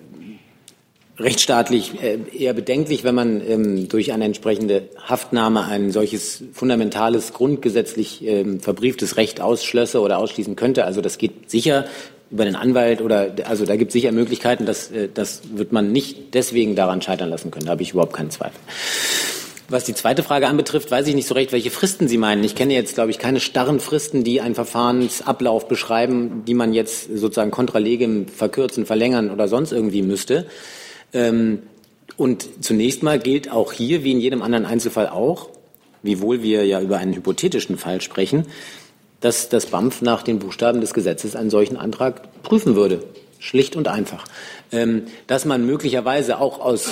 Speaker 9: rechtsstaatlich äh, eher bedenklich, wenn man ähm, durch eine entsprechende Haftnahme ein solches fundamentales, grundgesetzlich ähm, verbrieftes Recht ausschlösse oder ausschließen könnte. Also das geht sicher über den Anwalt oder also da gibt es sicher Möglichkeiten, dass äh, das wird man nicht deswegen daran scheitern lassen können. Da habe ich überhaupt keinen Zweifel. Was die zweite Frage anbetrifft, weiß ich nicht so recht, welche Fristen Sie meinen. Ich kenne jetzt, glaube ich, keine starren Fristen, die einen Verfahrensablauf beschreiben, die man jetzt sozusagen contra legem verkürzen, verlängern oder sonst irgendwie müsste. Ähm, und zunächst mal gilt auch hier, wie in jedem anderen Einzelfall auch, wiewohl wir ja über einen hypothetischen Fall sprechen, dass das BAMF nach den Buchstaben des Gesetzes einen solchen Antrag prüfen würde. Schlicht und einfach. Ähm, dass man möglicherweise auch aus,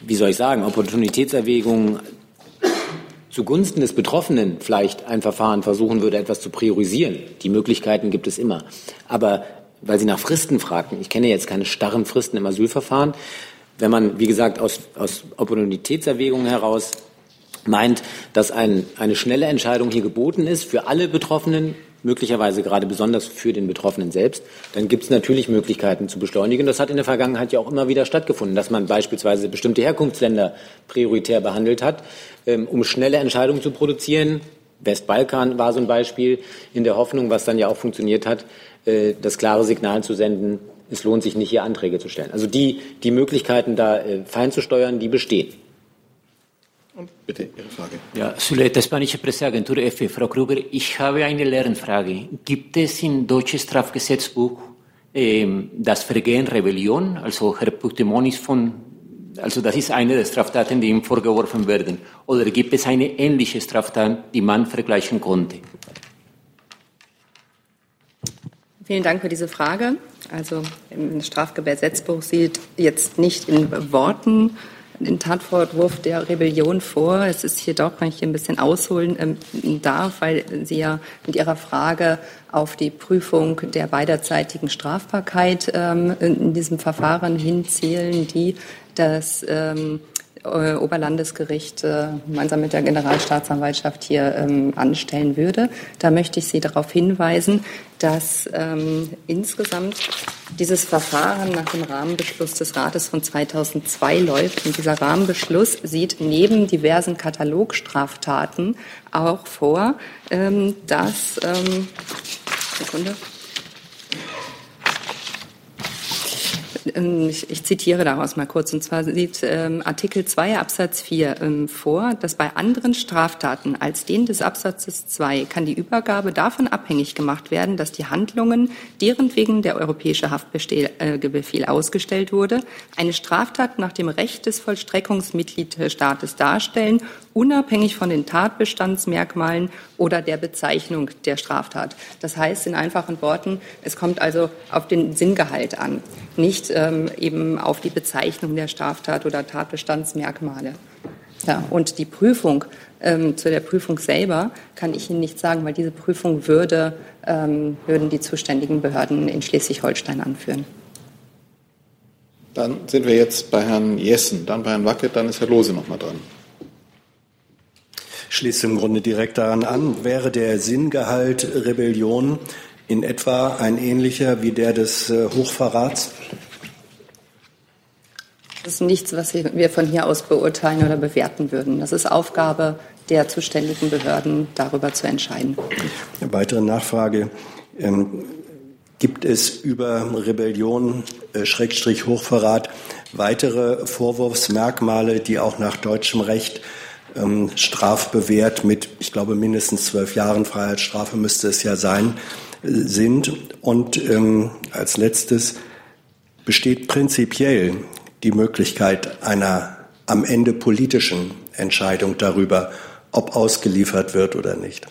Speaker 9: wie soll ich sagen, Opportunitätserwägungen zugunsten des Betroffenen vielleicht ein Verfahren versuchen würde, etwas zu priorisieren. Die Möglichkeiten gibt es immer. Aber weil Sie nach Fristen fragten, ich kenne jetzt keine starren Fristen im Asylverfahren. Wenn man, wie gesagt, aus, aus Opportunitätserwägungen heraus meint, dass ein, eine schnelle Entscheidung hier geboten ist für alle Betroffenen, möglicherweise gerade besonders für den Betroffenen selbst, dann gibt es natürlich Möglichkeiten zu beschleunigen. Das hat in der Vergangenheit ja auch immer wieder stattgefunden, dass man beispielsweise bestimmte Herkunftsländer prioritär behandelt hat, ähm, um schnelle Entscheidungen zu produzieren. Westbalkan war so ein Beispiel in der Hoffnung, was dann ja auch funktioniert hat, äh, das klare Signal zu senden, es lohnt sich nicht, hier Anträge zu stellen. Also die, die Möglichkeiten, da äh, fein zu steuern, die bestehen.
Speaker 2: Und bitte Ihre Frage.
Speaker 15: Ja, Zuleta, Spanische Presseagentur EFE. Frau Kruger, ich habe eine Lernfrage. Gibt es im deutschen Strafgesetzbuch ähm, das Vergehen Rebellion? Also Herr Puigdemont ist von, also das ist eine der Straftaten, die ihm vorgeworfen werden. Oder gibt es eine ähnliche Straftat, die man vergleichen konnte?
Speaker 10: Vielen Dank für diese Frage. Also im Strafgesetzbuch sieht jetzt nicht in Worten den Tatvorwurf der Rebellion vor. Es ist hier doch, wenn ich hier ein bisschen ausholen ähm, darf, weil Sie ja mit Ihrer Frage auf die Prüfung der beiderseitigen Strafbarkeit ähm, in diesem Verfahren hinzielen, die das ähm, äh, Oberlandesgericht äh, gemeinsam mit der Generalstaatsanwaltschaft hier ähm, anstellen würde. Da möchte ich Sie darauf hinweisen, dass ähm, insgesamt dieses Verfahren nach dem Rahmenbeschluss des Rates von 2002 läuft. Und dieser Rahmenbeschluss sieht neben diversen Katalogstraftaten auch vor, ähm, dass Sekunde. Ähm, ich, ich, zitiere daraus mal kurz, und zwar sieht ähm, Artikel 2 Absatz 4 ähm, vor, dass bei anderen Straftaten als den des Absatzes 2 kann die Übergabe davon abhängig gemacht werden, dass die Handlungen, deren wegen der europäische Haftbefehl äh, ausgestellt wurde, eine Straftat nach dem Recht des Vollstreckungsmitgliedstaates darstellen unabhängig von den Tatbestandsmerkmalen oder der Bezeichnung der Straftat. Das heißt in einfachen Worten, es kommt also auf den Sinngehalt an, nicht ähm, eben auf die Bezeichnung der Straftat oder Tatbestandsmerkmale. Ja, und die Prüfung ähm, zu der Prüfung selber kann ich Ihnen nicht sagen, weil diese Prüfung würde, ähm, würden die zuständigen Behörden in Schleswig-Holstein anführen.
Speaker 2: Dann sind wir jetzt bei Herrn Jessen, dann bei Herrn Wackett, dann ist Herr Lose noch mal dran
Speaker 16: schließt im Grunde direkt daran an. Wäre der Sinngehalt Rebellion in etwa ein ähnlicher wie der des äh, Hochverrats?
Speaker 10: Das ist nichts, was wir von hier aus beurteilen oder bewerten würden. Das ist Aufgabe der zuständigen Behörden, darüber zu entscheiden.
Speaker 16: Eine weitere Nachfrage. Ähm, gibt es über Rebellion, äh, Schrägstrich Hochverrat, weitere Vorwurfsmerkmale, die auch nach deutschem Recht ähm, strafbewehrt mit, ich glaube, mindestens zwölf Jahren Freiheitsstrafe müsste es ja sein, äh, sind. Und ähm, als letztes besteht prinzipiell die Möglichkeit einer am Ende politischen Entscheidung darüber, ob ausgeliefert wird oder nicht.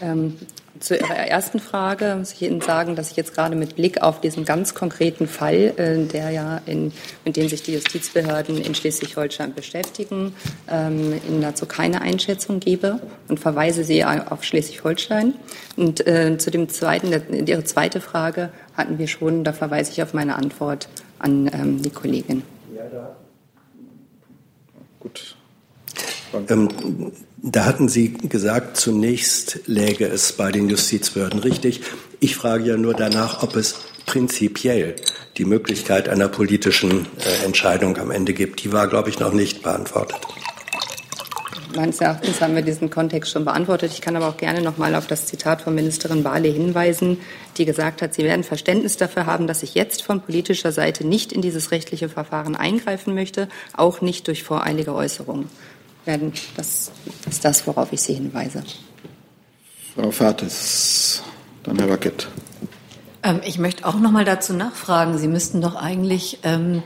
Speaker 10: Ähm, zu Ihrer ersten Frage muss ich Ihnen sagen, dass ich jetzt gerade mit Blick auf diesen ganz konkreten Fall, äh, der ja in, mit dem sich die Justizbehörden in Schleswig-Holstein beschäftigen, ähm, Ihnen dazu keine Einschätzung gebe und verweise Sie auf Schleswig-Holstein. Und äh, zu dem zweiten, Ihre zweite Frage hatten wir schon, da verweise ich auf meine Antwort an ähm, die Kollegin. Ja, da.
Speaker 16: Gut. Ähm, da hatten Sie gesagt, zunächst läge es bei den Justizbehörden richtig. Ich frage ja nur danach, ob es prinzipiell die Möglichkeit einer politischen äh, Entscheidung am Ende gibt. Die war, glaube ich, noch nicht beantwortet.
Speaker 10: Meines Erachtens haben wir diesen Kontext schon beantwortet. Ich kann aber auch gerne noch mal auf das Zitat von Ministerin Barley hinweisen, die gesagt hat, sie werden Verständnis dafür haben, dass ich jetzt von politischer Seite nicht in dieses rechtliche Verfahren eingreifen möchte, auch nicht durch voreilige Äußerungen werden. Das ist das, worauf ich Sie hinweise.
Speaker 2: Frau Fates, dann Herr Wackett.
Speaker 17: Ähm, ich möchte auch noch mal dazu nachfragen. Sie müssten doch eigentlich ähm,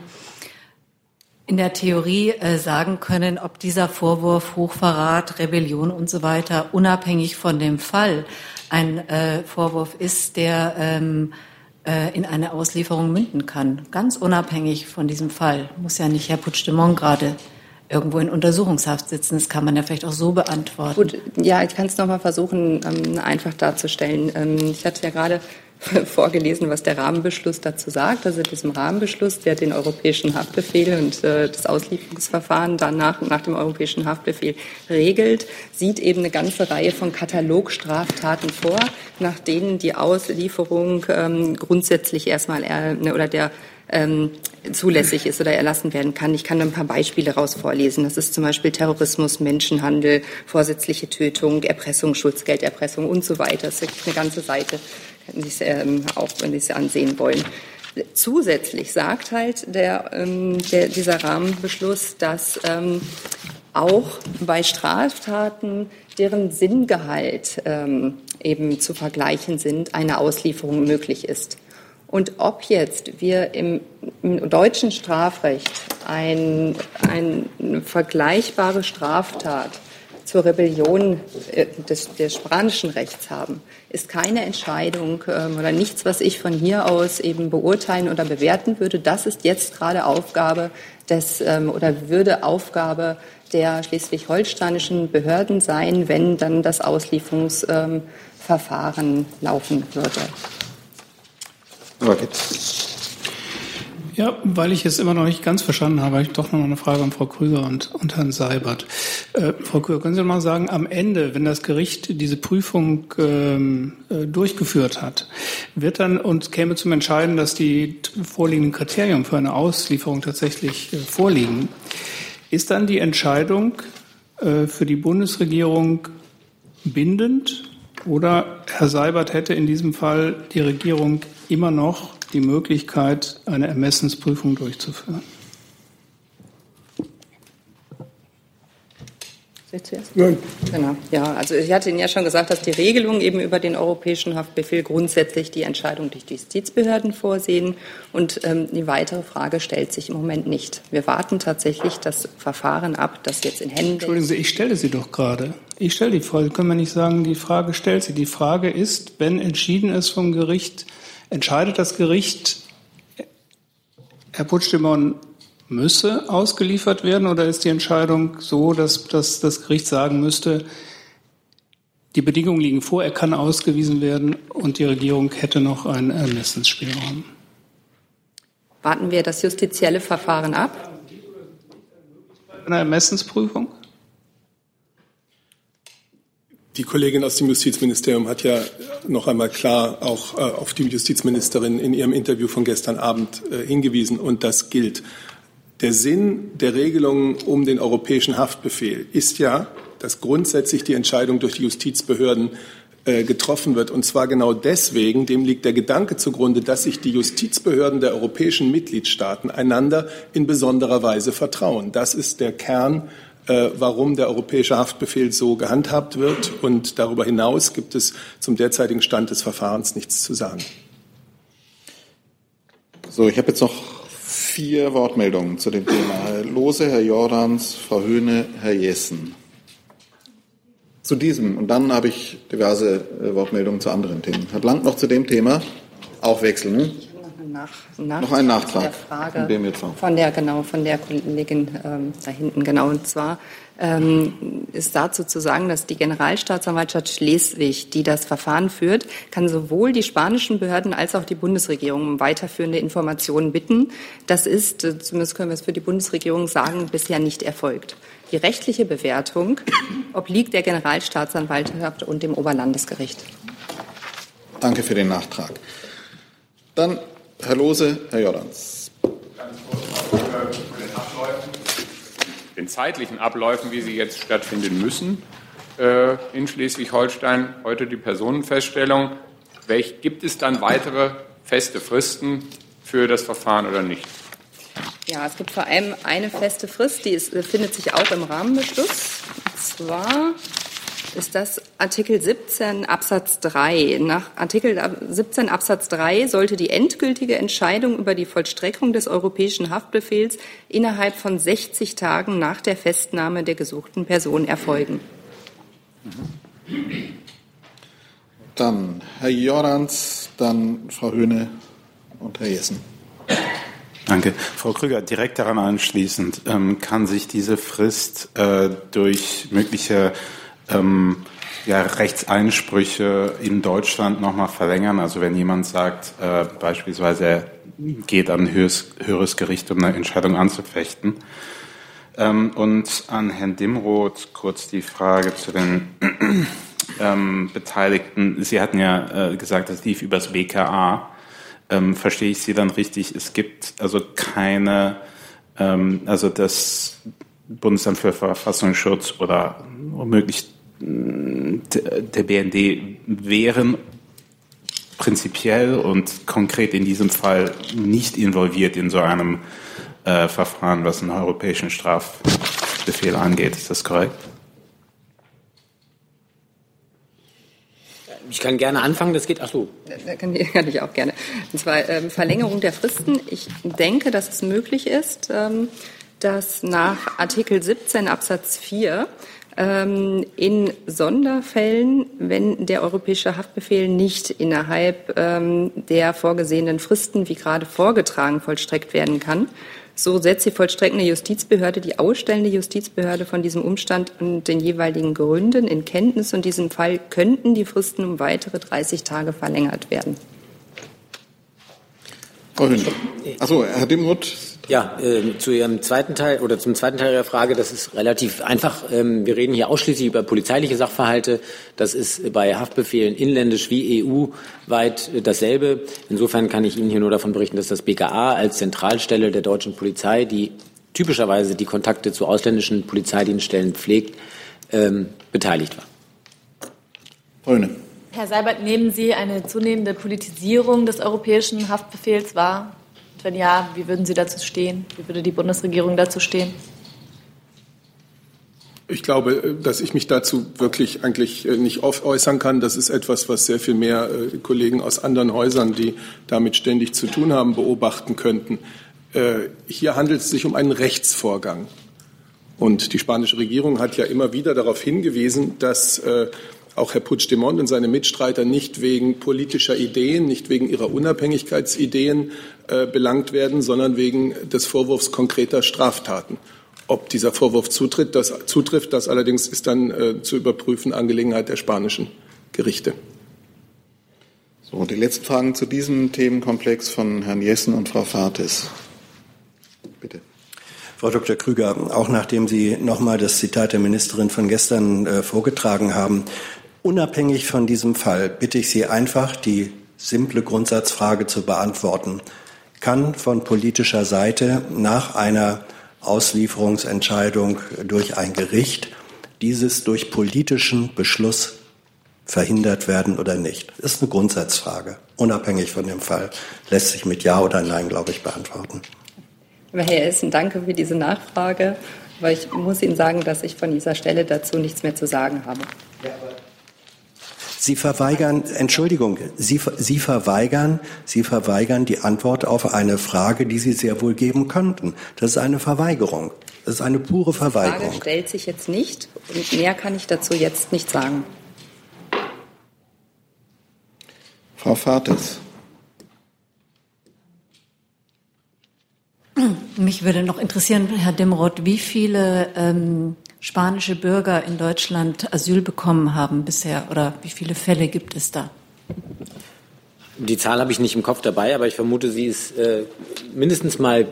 Speaker 17: in der Theorie äh, sagen können, ob dieser Vorwurf Hochverrat, Rebellion und so weiter unabhängig von dem Fall ein äh, Vorwurf ist, der ähm, äh, in eine Auslieferung münden kann. Ganz unabhängig von diesem Fall. Muss ja nicht Herr Puigdemont gerade irgendwo in Untersuchungshaft sitzen. Das kann man ja vielleicht auch so beantworten.
Speaker 10: Gut, ja, ich kann es nochmal versuchen, ähm, einfach darzustellen. Ähm, ich hatte ja gerade [laughs] vorgelesen, was der Rahmenbeschluss dazu sagt. Also diesem Rahmenbeschluss, der den europäischen Haftbefehl und äh, das Auslieferungsverfahren danach nach dem europäischen Haftbefehl regelt, sieht eben eine ganze Reihe von Katalogstraftaten vor, nach denen die Auslieferung ähm, grundsätzlich erstmal äh, oder der ähm, zulässig ist oder erlassen werden kann. Ich kann ein paar Beispiele daraus vorlesen. Das ist zum Beispiel Terrorismus, Menschenhandel, vorsätzliche Tötung, Erpressung, Schutzgelderpressung und so weiter. Das ist eine ganze Seite, können Sie es ähm, auch, wenn Sie es ansehen wollen. Zusätzlich sagt halt der, ähm, der, dieser Rahmenbeschluss, dass ähm, auch bei Straftaten, deren Sinngehalt ähm, eben zu vergleichen sind, eine Auslieferung möglich ist. Und ob jetzt wir im, im deutschen Strafrecht ein, eine vergleichbare Straftat zur Rebellion äh, des, des spanischen Rechts haben, ist keine Entscheidung ähm, oder nichts, was ich von hier aus eben beurteilen oder bewerten würde. Das ist jetzt gerade Aufgabe des ähm, oder würde Aufgabe der schleswig-holsteinischen Behörden sein, wenn dann das Auslieferungsverfahren ähm, laufen würde.
Speaker 18: Ja, weil ich es immer noch nicht ganz verstanden habe, habe ich doch noch eine Frage an Frau Krüger und, und Herrn Seibert. Äh, Frau Krüger, können Sie mal sagen, am Ende, wenn das Gericht diese Prüfung ähm, äh, durchgeführt hat, wird dann und käme zum Entscheiden, dass die vorliegenden Kriterien für eine Auslieferung tatsächlich äh, vorliegen, ist dann die Entscheidung äh, für die Bundesregierung bindend oder Herr Seibert hätte in diesem Fall die Regierung immer noch die Möglichkeit, eine Ermessensprüfung durchzuführen.
Speaker 10: Ja. Genau, ja. Also ich hatte Ihnen ja schon gesagt, dass die Regelungen eben über den europäischen Haftbefehl grundsätzlich die Entscheidung durch die Justizbehörden vorsehen. Und ähm, die weitere Frage stellt sich im Moment nicht. Wir warten tatsächlich das Verfahren ab, das jetzt in Händen.
Speaker 18: Entschuldigen Sie, ich stelle sie doch gerade. Ich stelle die Frage. Können wir nicht sagen, die Frage stellt sie. Die Frage ist, wenn entschieden ist vom Gericht, entscheidet das Gericht, Herr Puigdemont müsse ausgeliefert werden oder ist die Entscheidung so, dass, dass das Gericht sagen müsste, die Bedingungen liegen vor, er kann ausgewiesen werden und die Regierung hätte noch einen Ermessensspielraum?
Speaker 10: Warten wir das justizielle Verfahren ab?
Speaker 18: Eine Ermessensprüfung?
Speaker 1: Die Kollegin aus dem Justizministerium hat ja noch einmal klar auch äh, auf die Justizministerin in ihrem Interview von gestern Abend äh, hingewiesen und das gilt. Der Sinn der Regelungen um den europäischen Haftbefehl ist ja, dass grundsätzlich die Entscheidung durch die Justizbehörden äh, getroffen wird. Und zwar genau deswegen, dem liegt der Gedanke zugrunde, dass sich die Justizbehörden der europäischen Mitgliedstaaten einander in besonderer Weise vertrauen. Das ist der Kern, warum der europäische Haftbefehl so gehandhabt wird. Und darüber hinaus gibt es zum derzeitigen Stand des Verfahrens nichts zu sagen.
Speaker 2: So, ich habe jetzt noch vier Wortmeldungen zu dem Thema. Herr Lose, Herr Jordans, Frau Höhne, Herr Jessen. Zu diesem. Und dann habe ich diverse äh, Wortmeldungen zu anderen Themen. Herr Blank noch zu dem Thema. Auch wechseln. Ne?
Speaker 10: Nach, nach,
Speaker 2: noch ein Nachtrag.
Speaker 10: Der Frage von, von der genau von der Kollegin ähm, da hinten genau und zwar ähm, ist dazu zu sagen, dass die Generalstaatsanwaltschaft Schleswig, die das Verfahren führt, kann sowohl die spanischen Behörden als auch die Bundesregierung um weiterführende Informationen bitten. Das ist, äh, zumindest können wir es für die Bundesregierung sagen, bisher nicht erfolgt. Die rechtliche Bewertung [coughs] obliegt der Generalstaatsanwaltschaft und dem Oberlandesgericht.
Speaker 2: Danke für den Nachtrag. Dann Herr Lose, Herr Jordans
Speaker 3: den zeitlichen Abläufen, wie sie jetzt stattfinden müssen äh, in Schleswig-Holstein. Heute die Personenfeststellung. Welch, gibt es dann weitere feste Fristen für das Verfahren oder nicht?
Speaker 10: Ja, es gibt vor allem eine feste Frist, die ist, findet sich auch im Rahmenbeschluss. Und zwar ist das Artikel 17 Absatz 3. Nach Artikel 17 Absatz 3 sollte die endgültige Entscheidung über die Vollstreckung des europäischen Haftbefehls innerhalb von 60 Tagen nach der Festnahme der gesuchten Person erfolgen.
Speaker 2: Dann Herr Jordans, dann Frau Höhne und Herr Jessen.
Speaker 7: Danke. Frau Krüger, direkt daran anschließend, ähm, kann sich diese Frist äh, durch mögliche ähm, ja, Rechtseinsprüche in Deutschland nochmal verlängern. Also wenn jemand sagt, äh, beispielsweise er geht an ein höheres, Gericht, um eine Entscheidung anzufechten. Ähm, und an Herrn Dimroth kurz die Frage zu den [clears throat] ähm, Beteiligten. Sie hatten ja äh, gesagt, das lief übers BKA. Ähm, verstehe ich Sie dann richtig? Es gibt also keine, ähm, also das Bundesamt für Verfassungsschutz oder womöglich der BND wären prinzipiell und konkret in diesem Fall nicht involviert in so einem äh, Verfahren, was einen europäischen Strafbefehl angeht. Ist das korrekt?
Speaker 9: Ich kann gerne anfangen, das geht. Ach so.
Speaker 10: Kann, [laughs] kann ich auch gerne. Und zwar ähm, Verlängerung der Fristen. Ich denke, dass es möglich ist, ähm, dass nach Artikel 17 Absatz 4 ähm, in Sonderfällen, wenn der europäische Haftbefehl nicht innerhalb ähm, der vorgesehenen Fristen, wie gerade vorgetragen, vollstreckt werden kann, so setzt die vollstreckende Justizbehörde die ausstellende Justizbehörde von diesem Umstand und den jeweiligen Gründen in Kenntnis. Und in diesem Fall könnten die Fristen um weitere 30 Tage verlängert werden.
Speaker 2: Frau Hündler. Achso, Herr Dimroth,
Speaker 9: ja, äh, zu Ihrem zweiten Teil oder zum zweiten Teil Ihrer Frage, das ist relativ einfach. Ähm, wir reden hier ausschließlich über polizeiliche Sachverhalte. Das ist bei Haftbefehlen inländisch wie EU-weit dasselbe. Insofern kann ich Ihnen hier nur davon berichten, dass das BKA als Zentralstelle der deutschen Polizei, die typischerweise die Kontakte zu ausländischen Polizeidienststellen pflegt, ähm, beteiligt war.
Speaker 2: Fröne.
Speaker 13: Herr Seibert, nehmen Sie eine zunehmende Politisierung des europäischen Haftbefehls wahr? Wenn ja, wie würden Sie dazu stehen? Wie würde die Bundesregierung dazu stehen?
Speaker 1: Ich glaube, dass ich mich dazu wirklich eigentlich äh, nicht äußern kann. Das ist etwas, was sehr viel mehr äh, Kollegen aus anderen Häusern, die damit ständig zu tun haben, beobachten könnten. Äh, hier handelt es sich um einen Rechtsvorgang. Und die spanische Regierung hat ja immer wieder darauf hingewiesen, dass auch Herr Puigdemont und seine Mitstreiter nicht wegen politischer Ideen, nicht wegen ihrer Unabhängigkeitsideen äh, belangt werden, sondern wegen des Vorwurfs konkreter Straftaten. Ob dieser Vorwurf zutritt, das, zutrifft, das allerdings ist dann äh, zu überprüfen Angelegenheit der spanischen Gerichte.
Speaker 2: So, die letzten Fragen zu diesem Themenkomplex von Herrn Jessen und Frau Fates. Bitte.
Speaker 16: Frau Dr. Krüger, auch nachdem Sie nochmal das Zitat der Ministerin von gestern äh, vorgetragen haben, Unabhängig von diesem Fall bitte ich Sie einfach, die simple Grundsatzfrage zu beantworten. Kann von politischer Seite nach einer Auslieferungsentscheidung durch ein Gericht dieses durch politischen Beschluss verhindert werden oder nicht? Das ist eine Grundsatzfrage. Unabhängig von dem Fall lässt sich mit Ja oder Nein, glaube ich, beantworten.
Speaker 10: Herr Essen, danke für diese Nachfrage. Aber ich muss Ihnen sagen, dass ich von dieser Stelle dazu nichts mehr zu sagen habe. Ja,
Speaker 16: Sie verweigern, Entschuldigung, Sie, Sie verweigern, Sie verweigern die Antwort auf eine Frage, die Sie sehr wohl geben könnten. Das ist eine Verweigerung. Das ist eine pure Verweigerung. Die
Speaker 10: Frage stellt sich jetzt nicht und mehr kann ich dazu jetzt nicht sagen.
Speaker 2: Frau Fates.
Speaker 17: Mich würde noch interessieren, Herr Demroth, wie viele ähm, spanische Bürger in Deutschland Asyl bekommen haben bisher oder wie viele Fälle gibt es da?
Speaker 9: Die Zahl habe ich nicht im Kopf dabei, aber ich vermute, sie ist äh, mindestens mal,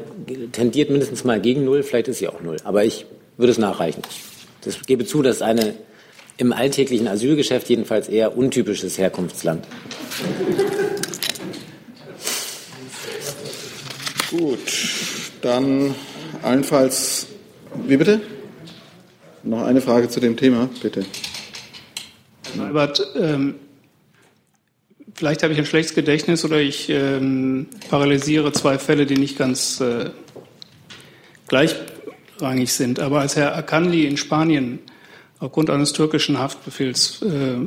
Speaker 9: tendiert mindestens mal gegen null, vielleicht ist sie auch null. Aber ich würde es nachreichen. Das gebe zu, dass eine im alltäglichen Asylgeschäft jedenfalls eher untypisches Herkunftsland.
Speaker 2: Gut, dann allenfalls, wie bitte? Noch eine Frage zu dem Thema, bitte.
Speaker 18: Albert, ähm, vielleicht habe ich ein schlechtes Gedächtnis oder ich ähm, paralysiere zwei Fälle, die nicht ganz äh, gleichrangig sind. Aber als Herr Akanli in Spanien aufgrund eines türkischen Haftbefehls äh,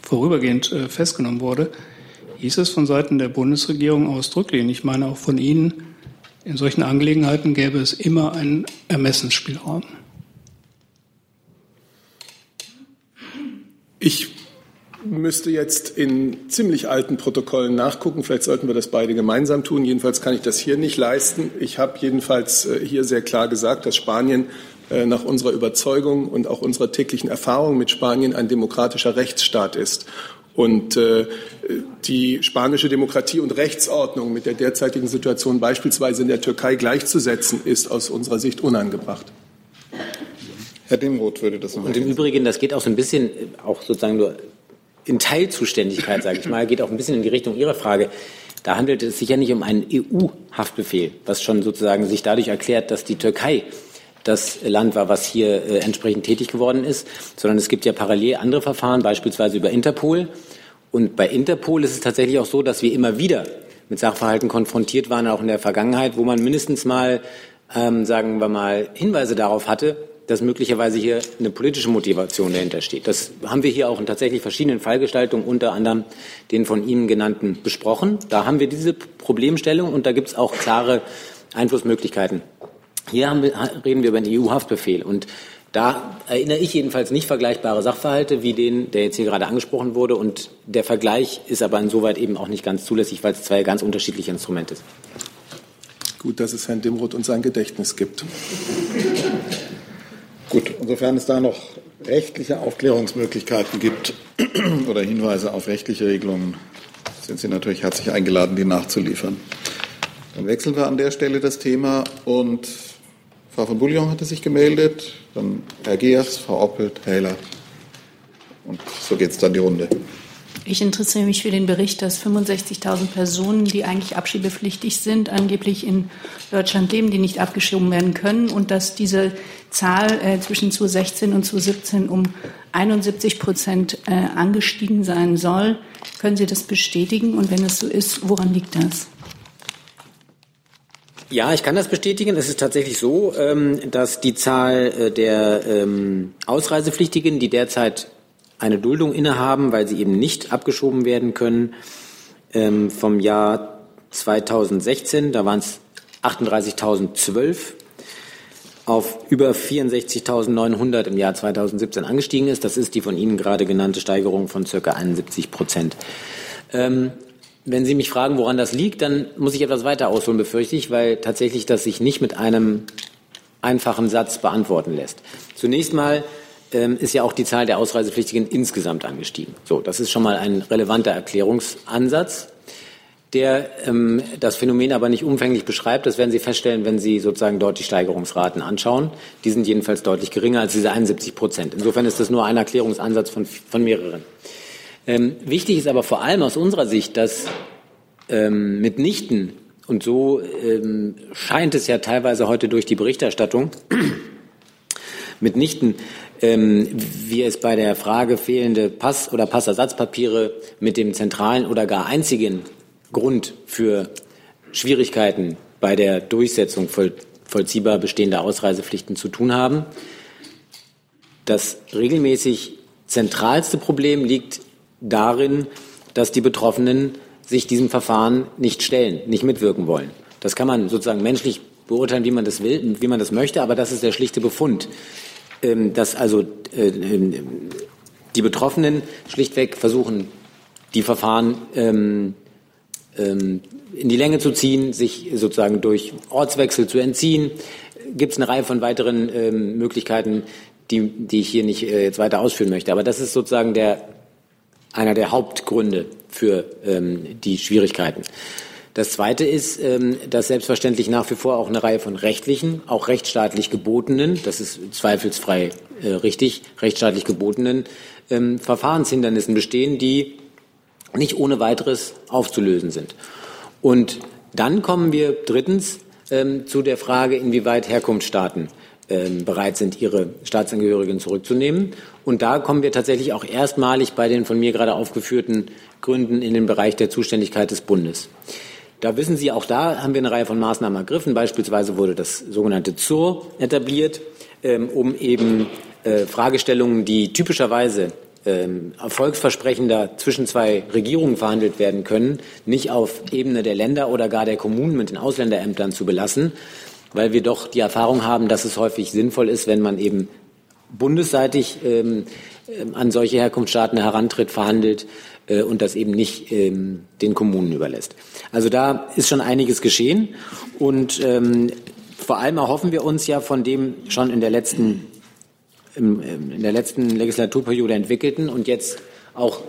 Speaker 18: vorübergehend äh, festgenommen wurde, hieß es von Seiten der Bundesregierung ausdrücklich, und ich meine auch von Ihnen, in solchen Angelegenheiten gäbe es immer einen Ermessensspielraum.
Speaker 1: Ich müsste jetzt in ziemlich alten Protokollen nachgucken. Vielleicht sollten wir das beide gemeinsam tun. Jedenfalls kann ich das hier nicht leisten. Ich habe jedenfalls äh, hier sehr klar gesagt, dass Spanien äh, nach unserer Überzeugung und auch unserer täglichen Erfahrung mit Spanien ein demokratischer Rechtsstaat ist. Und äh, die spanische Demokratie und Rechtsordnung mit der derzeitigen Situation beispielsweise in der Türkei gleichzusetzen, ist aus unserer Sicht unangebracht.
Speaker 2: Herr Demroth würde das noch.
Speaker 9: Und im Übrigen, das geht auch so ein bisschen, auch sozusagen nur in Teilzuständigkeit, sage ich mal, geht auch ein bisschen in die Richtung Ihrer Frage. Da handelt es sich ja nicht um einen EU-Haftbefehl, was schon sozusagen sich dadurch erklärt, dass die Türkei das Land war, was hier äh, entsprechend tätig geworden ist, sondern es gibt ja parallel andere Verfahren, beispielsweise über Interpol. Und bei Interpol ist es tatsächlich auch so, dass wir immer wieder mit Sachverhalten konfrontiert waren, auch in der Vergangenheit, wo man mindestens mal, ähm, sagen wir mal, Hinweise darauf hatte, dass möglicherweise hier eine politische Motivation dahinter steht. Das haben wir hier auch in tatsächlich verschiedenen Fallgestaltungen, unter anderem den von Ihnen genannten, besprochen. Da haben wir diese Problemstellung und da gibt es auch klare Einflussmöglichkeiten. Hier wir, reden wir über einen EU-Haftbefehl und da erinnere ich jedenfalls nicht vergleichbare Sachverhalte wie den, der jetzt hier gerade angesprochen wurde. Und der Vergleich ist aber insoweit eben auch nicht ganz zulässig, weil es zwei ganz unterschiedliche Instrumente sind.
Speaker 1: Gut, dass es Herrn Dimroth und sein Gedächtnis gibt.
Speaker 2: Gut, insofern es da noch rechtliche Aufklärungsmöglichkeiten gibt [clears throat] oder Hinweise auf rechtliche Regelungen, sind Sie natürlich herzlich eingeladen, die nachzuliefern. Dann wechseln wir an der Stelle das Thema und Frau von Bouillon hatte sich gemeldet, dann Herr Geers, Frau Oppelt, Herr Heller. Und so geht es dann die Runde.
Speaker 17: Ich interessiere mich für den Bericht, dass 65.000 Personen, die eigentlich abschiebepflichtig sind, angeblich in Deutschland leben, die nicht abgeschoben werden können und dass diese Zahl äh, zwischen 2016 und 2017 um 71 Prozent äh, angestiegen sein soll. Können Sie das bestätigen? Und wenn es so ist, woran liegt das?
Speaker 9: Ja, ich kann das bestätigen. Es ist tatsächlich so, ähm, dass die Zahl äh, der ähm, Ausreisepflichtigen, die derzeit eine Duldung innehaben, weil sie eben nicht abgeschoben werden können, ähm, vom Jahr 2016, da waren es 38.012, auf über 64.900 im Jahr 2017 angestiegen ist. Das ist die von Ihnen gerade genannte Steigerung von circa 71 Prozent. Ähm, wenn Sie mich fragen, woran das liegt, dann muss ich etwas weiter ausholen, befürchte ich, weil tatsächlich das sich nicht mit einem einfachen Satz beantworten lässt. Zunächst mal ähm, ist ja auch die Zahl der Ausreisepflichtigen insgesamt angestiegen. So, das ist schon mal ein relevanter Erklärungsansatz, der ähm, das Phänomen aber nicht umfänglich beschreibt. Das werden Sie feststellen, wenn Sie sozusagen dort die Steigerungsraten anschauen. Die sind jedenfalls deutlich geringer als diese 71 Prozent. Insofern ist das nur ein Erklärungsansatz von, von mehreren. Ähm, wichtig ist aber vor allem aus unserer Sicht, dass ähm, mitnichten, und so ähm, scheint es ja teilweise heute durch die Berichterstattung, [clears throat] mitnichten ähm, wir es bei der Frage fehlende Pass- oder Passersatzpapiere mit dem zentralen oder gar einzigen Grund für Schwierigkeiten bei der Durchsetzung voll, vollziehbar bestehender Ausreisepflichten zu tun haben. Das regelmäßig zentralste Problem liegt darin, dass die Betroffenen sich diesem Verfahren nicht stellen, nicht mitwirken wollen. Das kann man sozusagen menschlich beurteilen, wie man das will, wie man das möchte, aber das ist der schlichte Befund. Ähm, dass also äh, ähm, die Betroffenen schlichtweg versuchen, die Verfahren ähm, in die Länge zu ziehen, sich sozusagen durch Ortswechsel zu entziehen. Gibt es eine Reihe von weiteren Möglichkeiten, die, die ich hier nicht äh, jetzt weiter ausführen möchte. Aber das ist sozusagen der, einer der Hauptgründe für die Schwierigkeiten. Das Zweite ist, ähm, dass selbstverständlich nach wie vor auch eine Reihe von rechtlichen, auch rechtsstaatlich gebotenen, das ist zweifelsfrei äh, richtig, rechtsstaatlich gebotenen ähm, Verfahrenshindernissen bestehen, die nicht ohne weiteres aufzulösen sind. Und dann kommen wir drittens ähm, zu der Frage, inwieweit Herkunftsstaaten bereit sind, ihre Staatsangehörigen zurückzunehmen. Und da kommen wir tatsächlich auch erstmalig bei den von mir gerade aufgeführten Gründen in den Bereich der Zuständigkeit des Bundes. Da wissen Sie, auch da haben wir eine Reihe von Maßnahmen ergriffen. Beispielsweise wurde das sogenannte ZUR etabliert, ähm, um eben äh, Fragestellungen, die typischerweise ähm, erfolgsversprechender zwischen zwei Regierungen verhandelt werden können, nicht auf Ebene der Länder oder gar der Kommunen mit den Ausländerämtern zu belassen, weil wir doch die Erfahrung haben, dass es häufig sinnvoll ist, wenn man eben bundesseitig ähm, an solche Herkunftsstaaten herantritt, verhandelt, äh, und das eben nicht ähm, den Kommunen überlässt. Also da ist schon einiges geschehen und ähm, vor allem erhoffen wir uns ja von dem schon in der letzten, in der letzten Legislaturperiode entwickelten und jetzt auch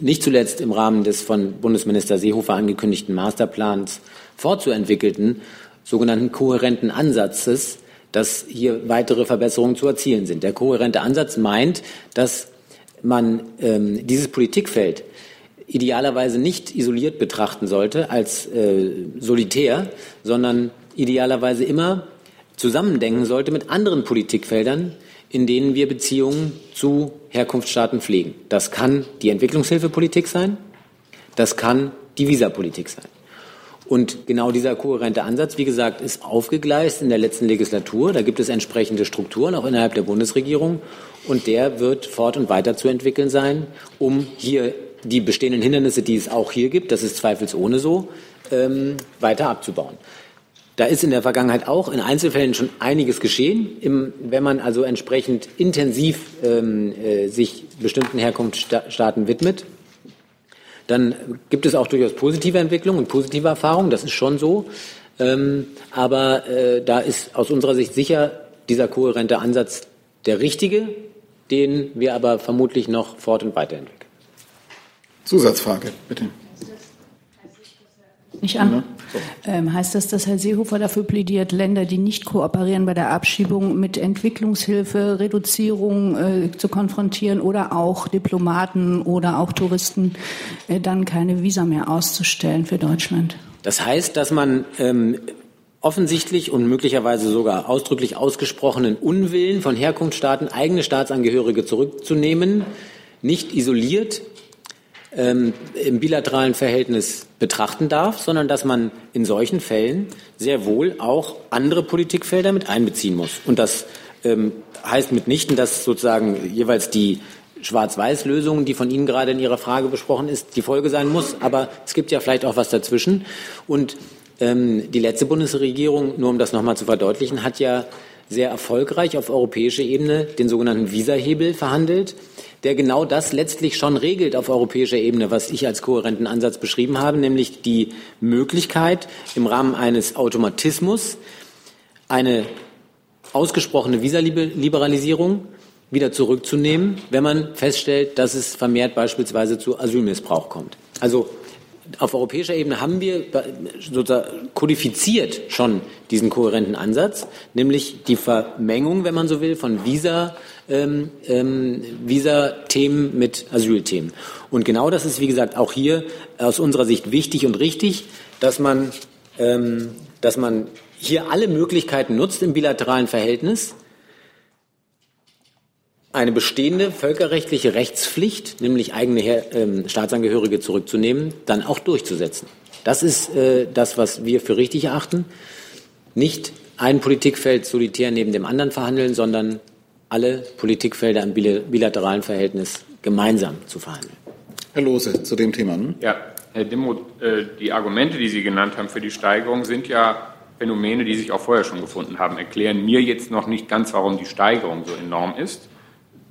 Speaker 9: nicht zuletzt im Rahmen des von Bundesminister Seehofer angekündigten Masterplans fortzuentwickelten sogenannten kohärenten Ansatzes, dass hier weitere Verbesserungen zu erzielen sind. Der kohärente Ansatz meint, dass man ähm, dieses Politikfeld idealerweise nicht isoliert betrachten sollte als äh, solitär, sondern idealerweise immer zusammendenken sollte mit anderen Politikfeldern, in denen wir Beziehungen zu Herkunftsstaaten pflegen. Das kann die Entwicklungshilfepolitik sein, das kann die Visapolitik sein. Und genau dieser kohärente Ansatz, wie gesagt, ist aufgegleist in der letzten Legislatur. Da gibt es entsprechende Strukturen auch innerhalb der Bundesregierung. Und der wird fort und weiter zu entwickeln sein, um hier die bestehenden Hindernisse, die es auch hier gibt, das ist zweifelsohne so, ähm, weiter abzubauen. Da ist in der Vergangenheit auch in Einzelfällen schon einiges geschehen. Im, wenn man also entsprechend intensiv ähm, äh, sich bestimmten Herkunftsstaaten widmet, dann gibt es auch durchaus positive Entwicklungen und positive Erfahrungen. Das ist schon so. Ähm, aber äh, da ist aus unserer Sicht sicher dieser kohärente Ansatz der richtige, den wir aber vermutlich noch fort- und weiterentwickeln.
Speaker 2: Zusatzfrage, bitte
Speaker 19: nicht an. Ähm, heißt das, dass Herr Seehofer dafür plädiert, Länder, die nicht kooperieren bei der Abschiebung, mit Entwicklungshilfe, Reduzierung äh, zu konfrontieren oder auch Diplomaten oder auch Touristen äh, dann keine Visa mehr auszustellen für Deutschland?
Speaker 9: Das heißt, dass man ähm, offensichtlich und möglicherweise sogar ausdrücklich ausgesprochenen Unwillen von Herkunftsstaaten, eigene Staatsangehörige zurückzunehmen, nicht isoliert ähm, im bilateralen Verhältnis betrachten darf, sondern dass man in solchen Fällen sehr wohl auch andere Politikfelder mit einbeziehen muss. Und das ähm, heißt mitnichten, dass sozusagen jeweils die Schwarz-Weiß-Lösung, die von Ihnen gerade in Ihrer Frage besprochen ist, die Folge sein muss. Aber es gibt ja vielleicht auch was dazwischen. Und ähm, die letzte Bundesregierung, nur um das nochmal zu verdeutlichen, hat ja sehr erfolgreich auf europäischer Ebene den sogenannten Visahebel verhandelt der genau das letztlich schon regelt auf europäischer Ebene, was ich als kohärenten Ansatz beschrieben habe, nämlich die Möglichkeit, im Rahmen eines Automatismus eine ausgesprochene Visaliberalisierung wieder zurückzunehmen, wenn man feststellt, dass es vermehrt beispielsweise zu Asylmissbrauch kommt. Also auf europäischer Ebene haben wir sozusagen kodifiziert schon diesen kohärenten Ansatz, nämlich die Vermengung, wenn man so will, von Visa ähm, ähm, Visa-Themen mit Asylthemen. Und genau das ist, wie gesagt, auch hier aus unserer Sicht wichtig und richtig, dass man, ähm, dass man hier alle Möglichkeiten nutzt im bilateralen Verhältnis, eine bestehende völkerrechtliche Rechtspflicht, nämlich eigene äh, Staatsangehörige zurückzunehmen, dann auch durchzusetzen. Das ist äh, das, was wir für richtig erachten. Nicht ein Politikfeld solitär neben dem anderen verhandeln, sondern alle Politikfelder im bilateralen Verhältnis gemeinsam zu verhandeln.
Speaker 2: Herr Lose, zu dem Thema. Hm?
Speaker 3: Ja, Herr Dimmoth, äh, die Argumente, die Sie genannt haben für die Steigerung, sind ja Phänomene, die sich auch vorher schon gefunden haben. Erklären mir jetzt noch nicht ganz, warum die Steigerung so enorm ist.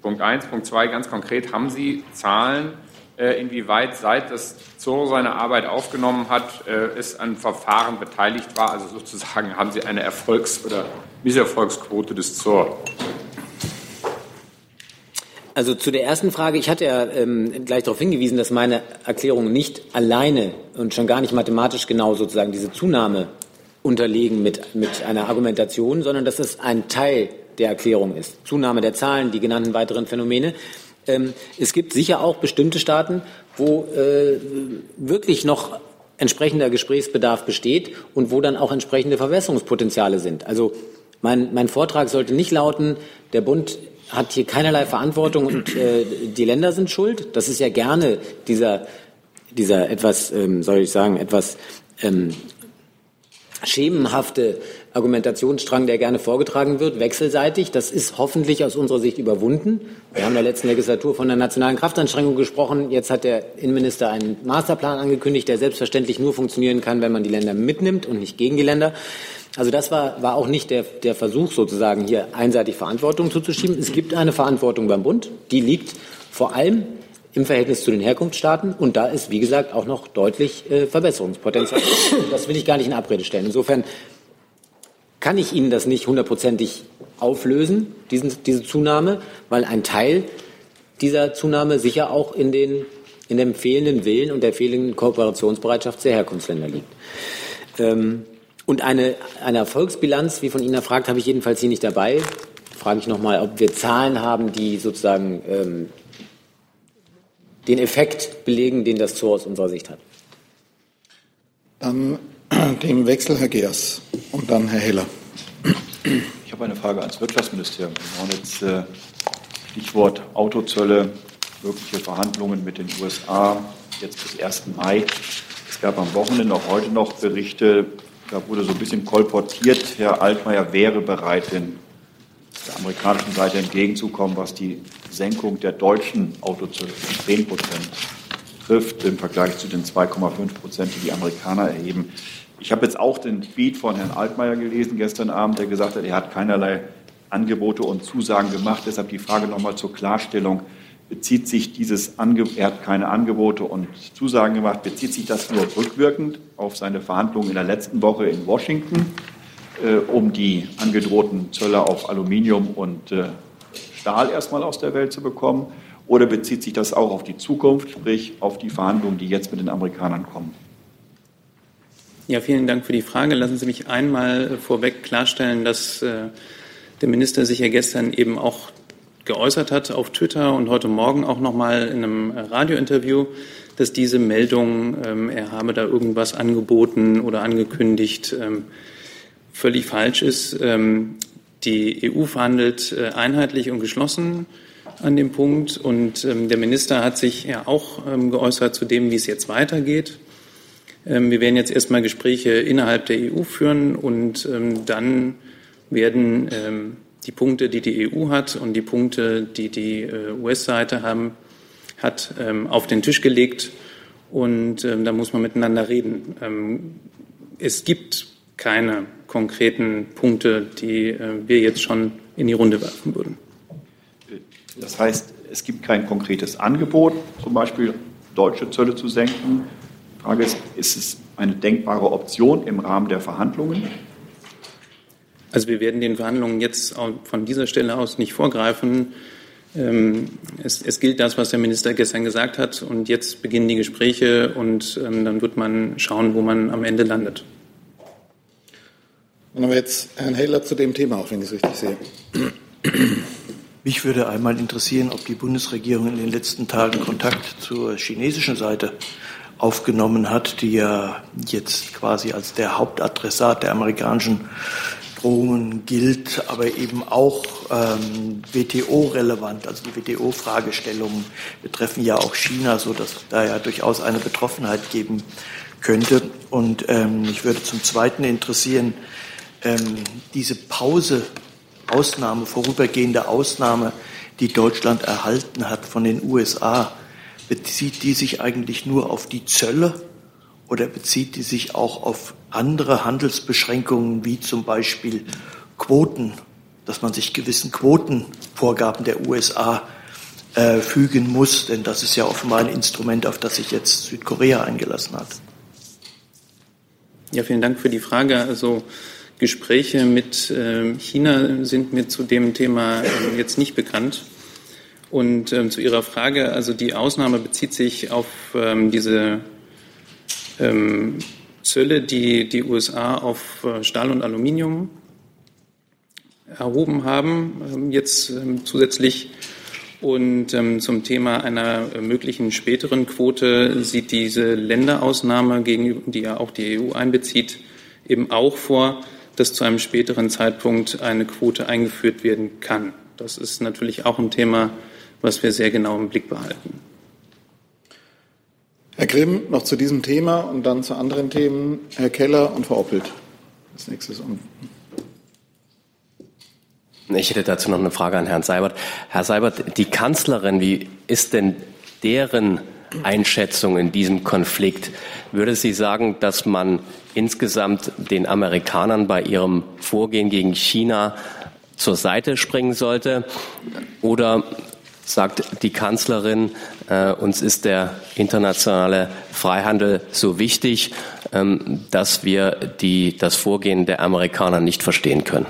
Speaker 3: Punkt eins. Punkt zwei, ganz konkret, haben Sie Zahlen, äh, inwieweit seit das Zoro seine Arbeit aufgenommen hat, äh, es an Verfahren beteiligt war? Also sozusagen haben Sie eine Erfolgs- oder Misserfolgsquote des Zor?
Speaker 9: Also zu der ersten Frage, ich hatte ja ähm, gleich darauf hingewiesen, dass meine Erklärung nicht alleine und schon gar nicht mathematisch genau sozusagen diese Zunahme unterlegen mit, mit einer Argumentation, sondern dass es ein Teil der Erklärung ist. Zunahme der Zahlen, die genannten weiteren Phänomene. Ähm, es gibt sicher auch bestimmte Staaten, wo äh, wirklich noch entsprechender Gesprächsbedarf besteht und wo dann auch entsprechende Verbesserungspotenziale sind. Also mein, mein Vortrag sollte nicht lauten, der Bund hat hier keinerlei Verantwortung und äh, die Länder sind schuld. Das ist ja gerne dieser, dieser etwas, ähm, soll ich sagen, etwas ähm, schemenhafte Argumentationsstrang, der gerne vorgetragen wird, wechselseitig. Das ist hoffentlich aus unserer Sicht überwunden. Wir haben in der letzten Legislatur von der nationalen Kraftanstrengung gesprochen. Jetzt hat der Innenminister einen Masterplan angekündigt, der selbstverständlich nur funktionieren kann, wenn man die Länder mitnimmt und nicht gegen die Länder. Also das war, war auch nicht der, der Versuch, sozusagen hier einseitig Verantwortung zuzuschieben. Es gibt eine Verantwortung beim Bund, die liegt vor allem im Verhältnis zu den Herkunftsstaaten. Und da ist, wie gesagt, auch noch deutlich äh, Verbesserungspotenzial. Das will ich gar nicht in Abrede stellen. Insofern kann ich Ihnen das nicht hundertprozentig auflösen, diesen, diese Zunahme, weil ein Teil dieser Zunahme sicher auch in, den, in dem fehlenden Willen und der fehlenden Kooperationsbereitschaft der Herkunftsländer liegt. Ähm, und eine, eine Erfolgsbilanz, wie von Ihnen erfragt, habe ich jedenfalls hier nicht dabei. Frage ich nochmal, ob wir Zahlen haben, die sozusagen ähm, den Effekt belegen, den das Tor aus unserer Sicht hat.
Speaker 2: Dann [clears throat] den Wechsel Herr Geers und dann Herr Heller.
Speaker 20: Ich habe eine Frage ans Wirtschaftsministerium. Wir haben jetzt äh, Stichwort Autozölle, mögliche Verhandlungen mit den USA jetzt bis 1. Mai. Es gab am Wochenende auch heute noch Berichte, da wurde so ein bisschen kolportiert, Herr Altmaier wäre bereit, den, der amerikanischen Seite entgegenzukommen, was die Senkung der deutschen Autozölle von 10 Prozent trifft im Vergleich zu den 2,5 Prozent, die die Amerikaner erheben. Ich habe jetzt auch den Tweet von Herrn Altmaier gelesen gestern Abend, der gesagt hat, er hat keinerlei Angebote und Zusagen gemacht. Deshalb die Frage nochmal zur Klarstellung. Bezieht sich dieses Angebot, er hat keine Angebote und Zusagen gemacht, bezieht sich das nur rückwirkend auf seine Verhandlungen in der letzten Woche in Washington, äh, um die angedrohten Zölle auf Aluminium und äh, Stahl erstmal aus der Welt zu bekommen? Oder bezieht sich das auch auf die Zukunft, sprich auf die Verhandlungen, die jetzt mit den Amerikanern kommen?
Speaker 21: Ja, vielen Dank für die Frage. Lassen Sie mich einmal vorweg klarstellen, dass äh, der Minister sich ja gestern eben auch geäußert hat auf Twitter und heute Morgen auch noch mal in einem Radiointerview, dass diese Meldung, ähm, er habe da irgendwas angeboten oder angekündigt, ähm, völlig falsch ist. Ähm, die EU verhandelt äh, einheitlich und geschlossen an dem Punkt und ähm, der Minister hat sich ja auch ähm, geäußert zu dem, wie es jetzt weitergeht. Ähm, wir werden jetzt erstmal Gespräche innerhalb der EU führen und dann werden die Punkte, die die EU hat und die Punkte, die die äh, US-Seite haben, hat, auf den Tisch gelegt. Und da muss man miteinander reden. Es gibt keine konkreten Punkte, die äh, wir jetzt schon in die Runde werfen würden.
Speaker 20: Das heißt, es gibt kein konkretes Angebot, zum Beispiel deutsche Zölle zu senken. Die Frage ist, ist es eine denkbare Option im Rahmen der Verhandlungen?
Speaker 21: Also wir werden den Verhandlungen jetzt von dieser Stelle aus nicht vorgreifen. Ähm, es, es, gilt das, was der Minister gestern gesagt hat. Und jetzt beginnen die Gespräche und ähm, dann wird man schauen, wo man am Ende landet.
Speaker 2: Haben wir jetzt Herrn Heller zu dem Thema, auch wenn ich es richtig sehe.
Speaker 8: Mich würde einmal interessieren, ob die Bundesregierung in den letzten Tagen Kontakt zur chinesischen Seite aufgenommen hat, die ja jetzt quasi als der Hauptadressat der amerikanischen Drohungen gilt, aber eben auch ähm, WTO-relevant. Also die WTO-Fragestellungen betreffen ja auch China, so dass da ja durchaus eine Betroffenheit geben könnte. Und ähm, mich würde zum Zweiten interessieren, ähm, diese Pause, Ausnahme, vorübergehende Ausnahme, die Deutschland erhalten hat von den USA, bezieht die sich eigentlich nur auf die Zölle oder bezieht die sich auch auf andere Handelsbeschränkungen wie zum Beispiel Quoten, dass man sich gewissen Quotenvorgaben der USA äh, fügen muss, denn das ist ja offenbar ein Instrument, auf das sich jetzt Südkorea eingelassen hat.
Speaker 21: Ja, vielen Dank für die Frage. Also Gespräche mit äh, China sind mir zu dem Thema äh, jetzt nicht bekannt. Und ähm, zu Ihrer Frage, also die Ausnahme bezieht sich auf ähm, diese ähm, Zölle, die die USA auf äh, Stahl und Aluminium erhoben haben, ähm, jetzt ähm, zusätzlich. Und ähm, zum Thema einer äh, möglichen späteren Quote sieht diese Länderausnahme, die ja auch die EU einbezieht, eben auch vor, dass zu einem späteren Zeitpunkt eine Quote eingeführt werden kann. Das ist natürlich auch ein Thema, was wir sehr genau im Blick behalten.
Speaker 2: Herr Grimm, noch zu diesem Thema und dann zu anderen Themen. Herr Keller und Frau Oppelt. Als nächstes.
Speaker 22: Ich hätte dazu noch eine Frage an Herrn Seibert. Herr Seibert, die Kanzlerin, wie ist denn deren Einschätzung in diesem Konflikt? Würde sie sagen, dass man insgesamt den Amerikanern bei ihrem Vorgehen gegen China zur Seite springen sollte? Oder sagt die Kanzlerin, äh, uns ist der internationale Freihandel so wichtig, ähm, dass wir die, das Vorgehen der Amerikaner nicht verstehen können.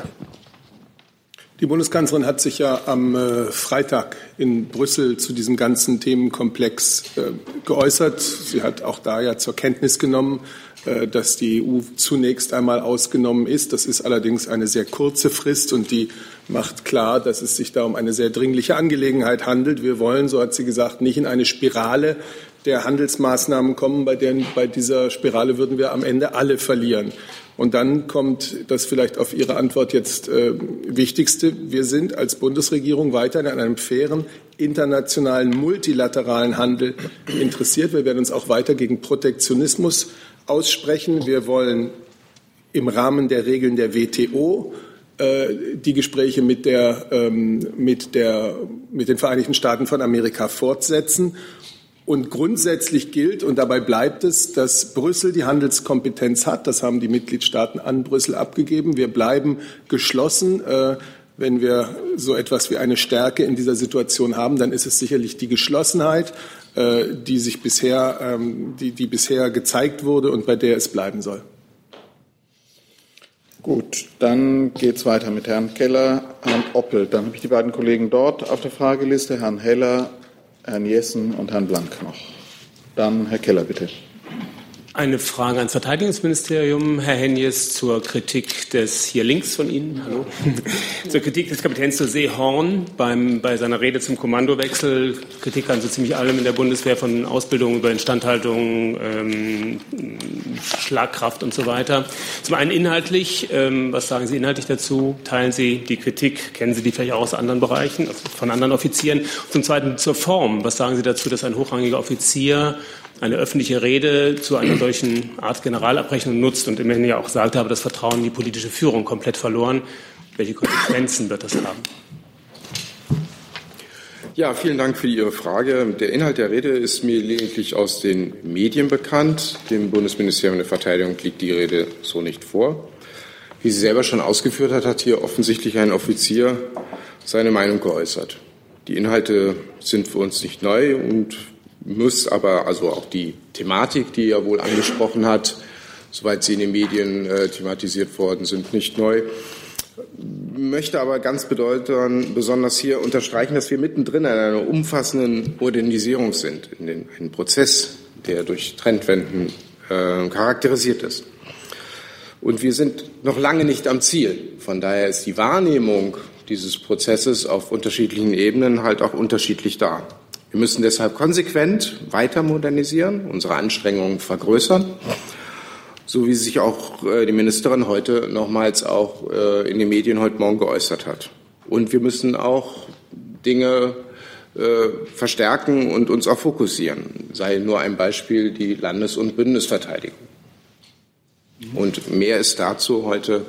Speaker 1: Die Bundeskanzlerin hat sich ja am äh, Freitag in Brüssel zu diesem ganzen Themenkomplex äh, geäußert. Sie hat auch da ja zur Kenntnis genommen, äh, dass die EU zunächst einmal ausgenommen ist. Das ist allerdings eine sehr kurze Frist und die macht klar, dass es sich da um eine sehr dringliche Angelegenheit handelt. Wir wollen, so hat sie gesagt, nicht in eine Spirale der Handelsmaßnahmen kommen, bei denen bei dieser Spirale würden wir am Ende alle verlieren. Und dann kommt das vielleicht auf Ihre Antwort jetzt äh, Wichtigste. Wir sind als Bundesregierung weiterhin an einem fairen, internationalen, multilateralen Handel interessiert. Wir werden uns auch weiter gegen Protektionismus aussprechen. Wir wollen im Rahmen der Regeln der WTO äh, die Gespräche mit, der, ähm, mit, der, mit den Vereinigten Staaten von Amerika fortsetzen. Und grundsätzlich gilt, und dabei bleibt es, dass Brüssel die Handelskompetenz hat. Das haben die Mitgliedstaaten an Brüssel abgegeben. Wir bleiben geschlossen. Äh, wenn wir so etwas wie eine Stärke in dieser Situation haben, dann ist es sicherlich die Geschlossenheit, äh, die sich bisher, ähm, die, die bisher gezeigt wurde und bei der es bleiben soll.
Speaker 2: Gut, dann geht es weiter mit Herrn Keller, Herrn Oppel. Dann habe ich die beiden Kollegen dort auf der Frageliste, Herrn Heller, Herrn Jessen und Herrn Blank noch. Dann Herr Keller, bitte.
Speaker 23: Eine Frage ans Verteidigungsministerium, Herr Henjes, zur Kritik des hier links von Ihnen, hallo, [laughs] zur Kritik des Kapitäns zur See Horn beim, bei seiner Rede zum Kommandowechsel. Kritik an so ziemlich allem in der Bundeswehr von Ausbildung über Instandhaltung, ähm, Schlagkraft und so weiter. Zum einen inhaltlich, ähm, was sagen Sie inhaltlich dazu? Teilen Sie die Kritik? Kennen Sie die vielleicht auch aus anderen Bereichen, also von anderen Offizieren? Zum zweiten zur Form. Was sagen Sie dazu, dass ein hochrangiger Offizier eine öffentliche Rede zu einer solchen Art Generalabrechnung nutzt und immerhin ja auch gesagt habe, das Vertrauen in die politische Führung komplett verloren. Welche Konsequenzen wird das haben?
Speaker 24: Ja, vielen Dank für Ihre Frage. Der Inhalt der Rede ist mir lediglich aus den Medien bekannt. Dem Bundesministerium der Verteidigung liegt die Rede so nicht vor. Wie sie selber schon ausgeführt hat, hat hier offensichtlich ein Offizier seine Meinung geäußert. Die Inhalte sind für uns nicht neu und muss aber also auch die Thematik, die er wohl angesprochen hat, soweit sie in den Medien äh, thematisiert worden sind, nicht neu. Möchte aber ganz bedeutend besonders hier unterstreichen, dass wir mittendrin in einer umfassenden Modernisierung sind, in den, einem Prozess, der durch Trendwenden äh, charakterisiert ist. Und wir sind noch lange nicht am Ziel. Von daher ist die Wahrnehmung dieses Prozesses auf unterschiedlichen Ebenen halt auch unterschiedlich da. Wir müssen deshalb konsequent weiter modernisieren, unsere Anstrengungen vergrößern, so wie sich auch äh, die Ministerin heute nochmals auch äh, in den Medien heute Morgen geäußert hat. Und wir müssen auch Dinge äh, verstärken und uns auch fokussieren. Sei nur ein Beispiel die Landes- und Bündnisverteidigung. Und mehr ist dazu heute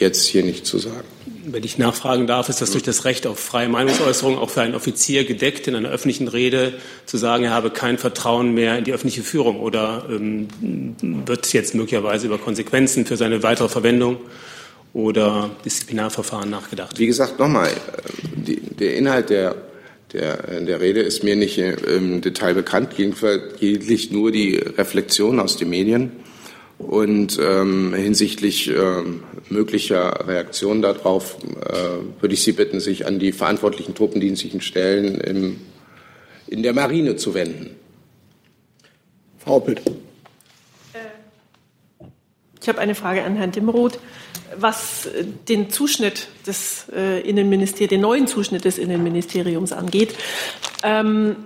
Speaker 24: jetzt hier nicht zu sagen.
Speaker 23: Wenn ich nachfragen darf, ist das durch das Recht auf freie Meinungsäußerung auch für einen Offizier gedeckt, in einer öffentlichen Rede zu sagen, er habe kein Vertrauen mehr in die öffentliche Führung oder ähm, wird jetzt möglicherweise über Konsequenzen für seine weitere Verwendung oder Disziplinarverfahren nachgedacht?
Speaker 24: Wie gesagt, nochmal, der Inhalt der, der, der Rede ist mir nicht im Detail bekannt, lediglich nur die Reflexion aus den Medien. Und ähm, hinsichtlich ähm, möglicher Reaktionen darauf äh, würde ich Sie bitten, sich an die verantwortlichen truppendienstlichen Stellen im, in der Marine zu wenden.
Speaker 2: Frau Oppelt.
Speaker 25: Ich habe eine Frage an Herrn Dimroth, was den Zuschnitt des äh, Innenministeriums, den neuen Zuschnitt des Innenministeriums angeht. Ähm,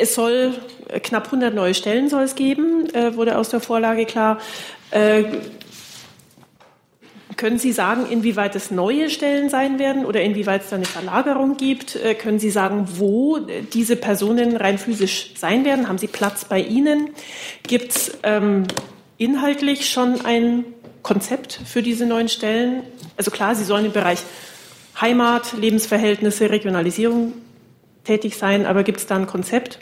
Speaker 25: es soll knapp 100 neue Stellen soll es geben, äh, wurde aus der Vorlage klar. Äh, können Sie sagen, inwieweit es neue Stellen sein werden oder inwieweit es da eine Verlagerung gibt? Äh, können Sie sagen, wo diese Personen rein physisch sein werden? Haben Sie Platz bei Ihnen? Gibt es ähm, inhaltlich schon ein Konzept für diese neuen Stellen? Also klar, Sie sollen im Bereich Heimat, Lebensverhältnisse, Regionalisierung tätig sein, aber gibt es da ein Konzept?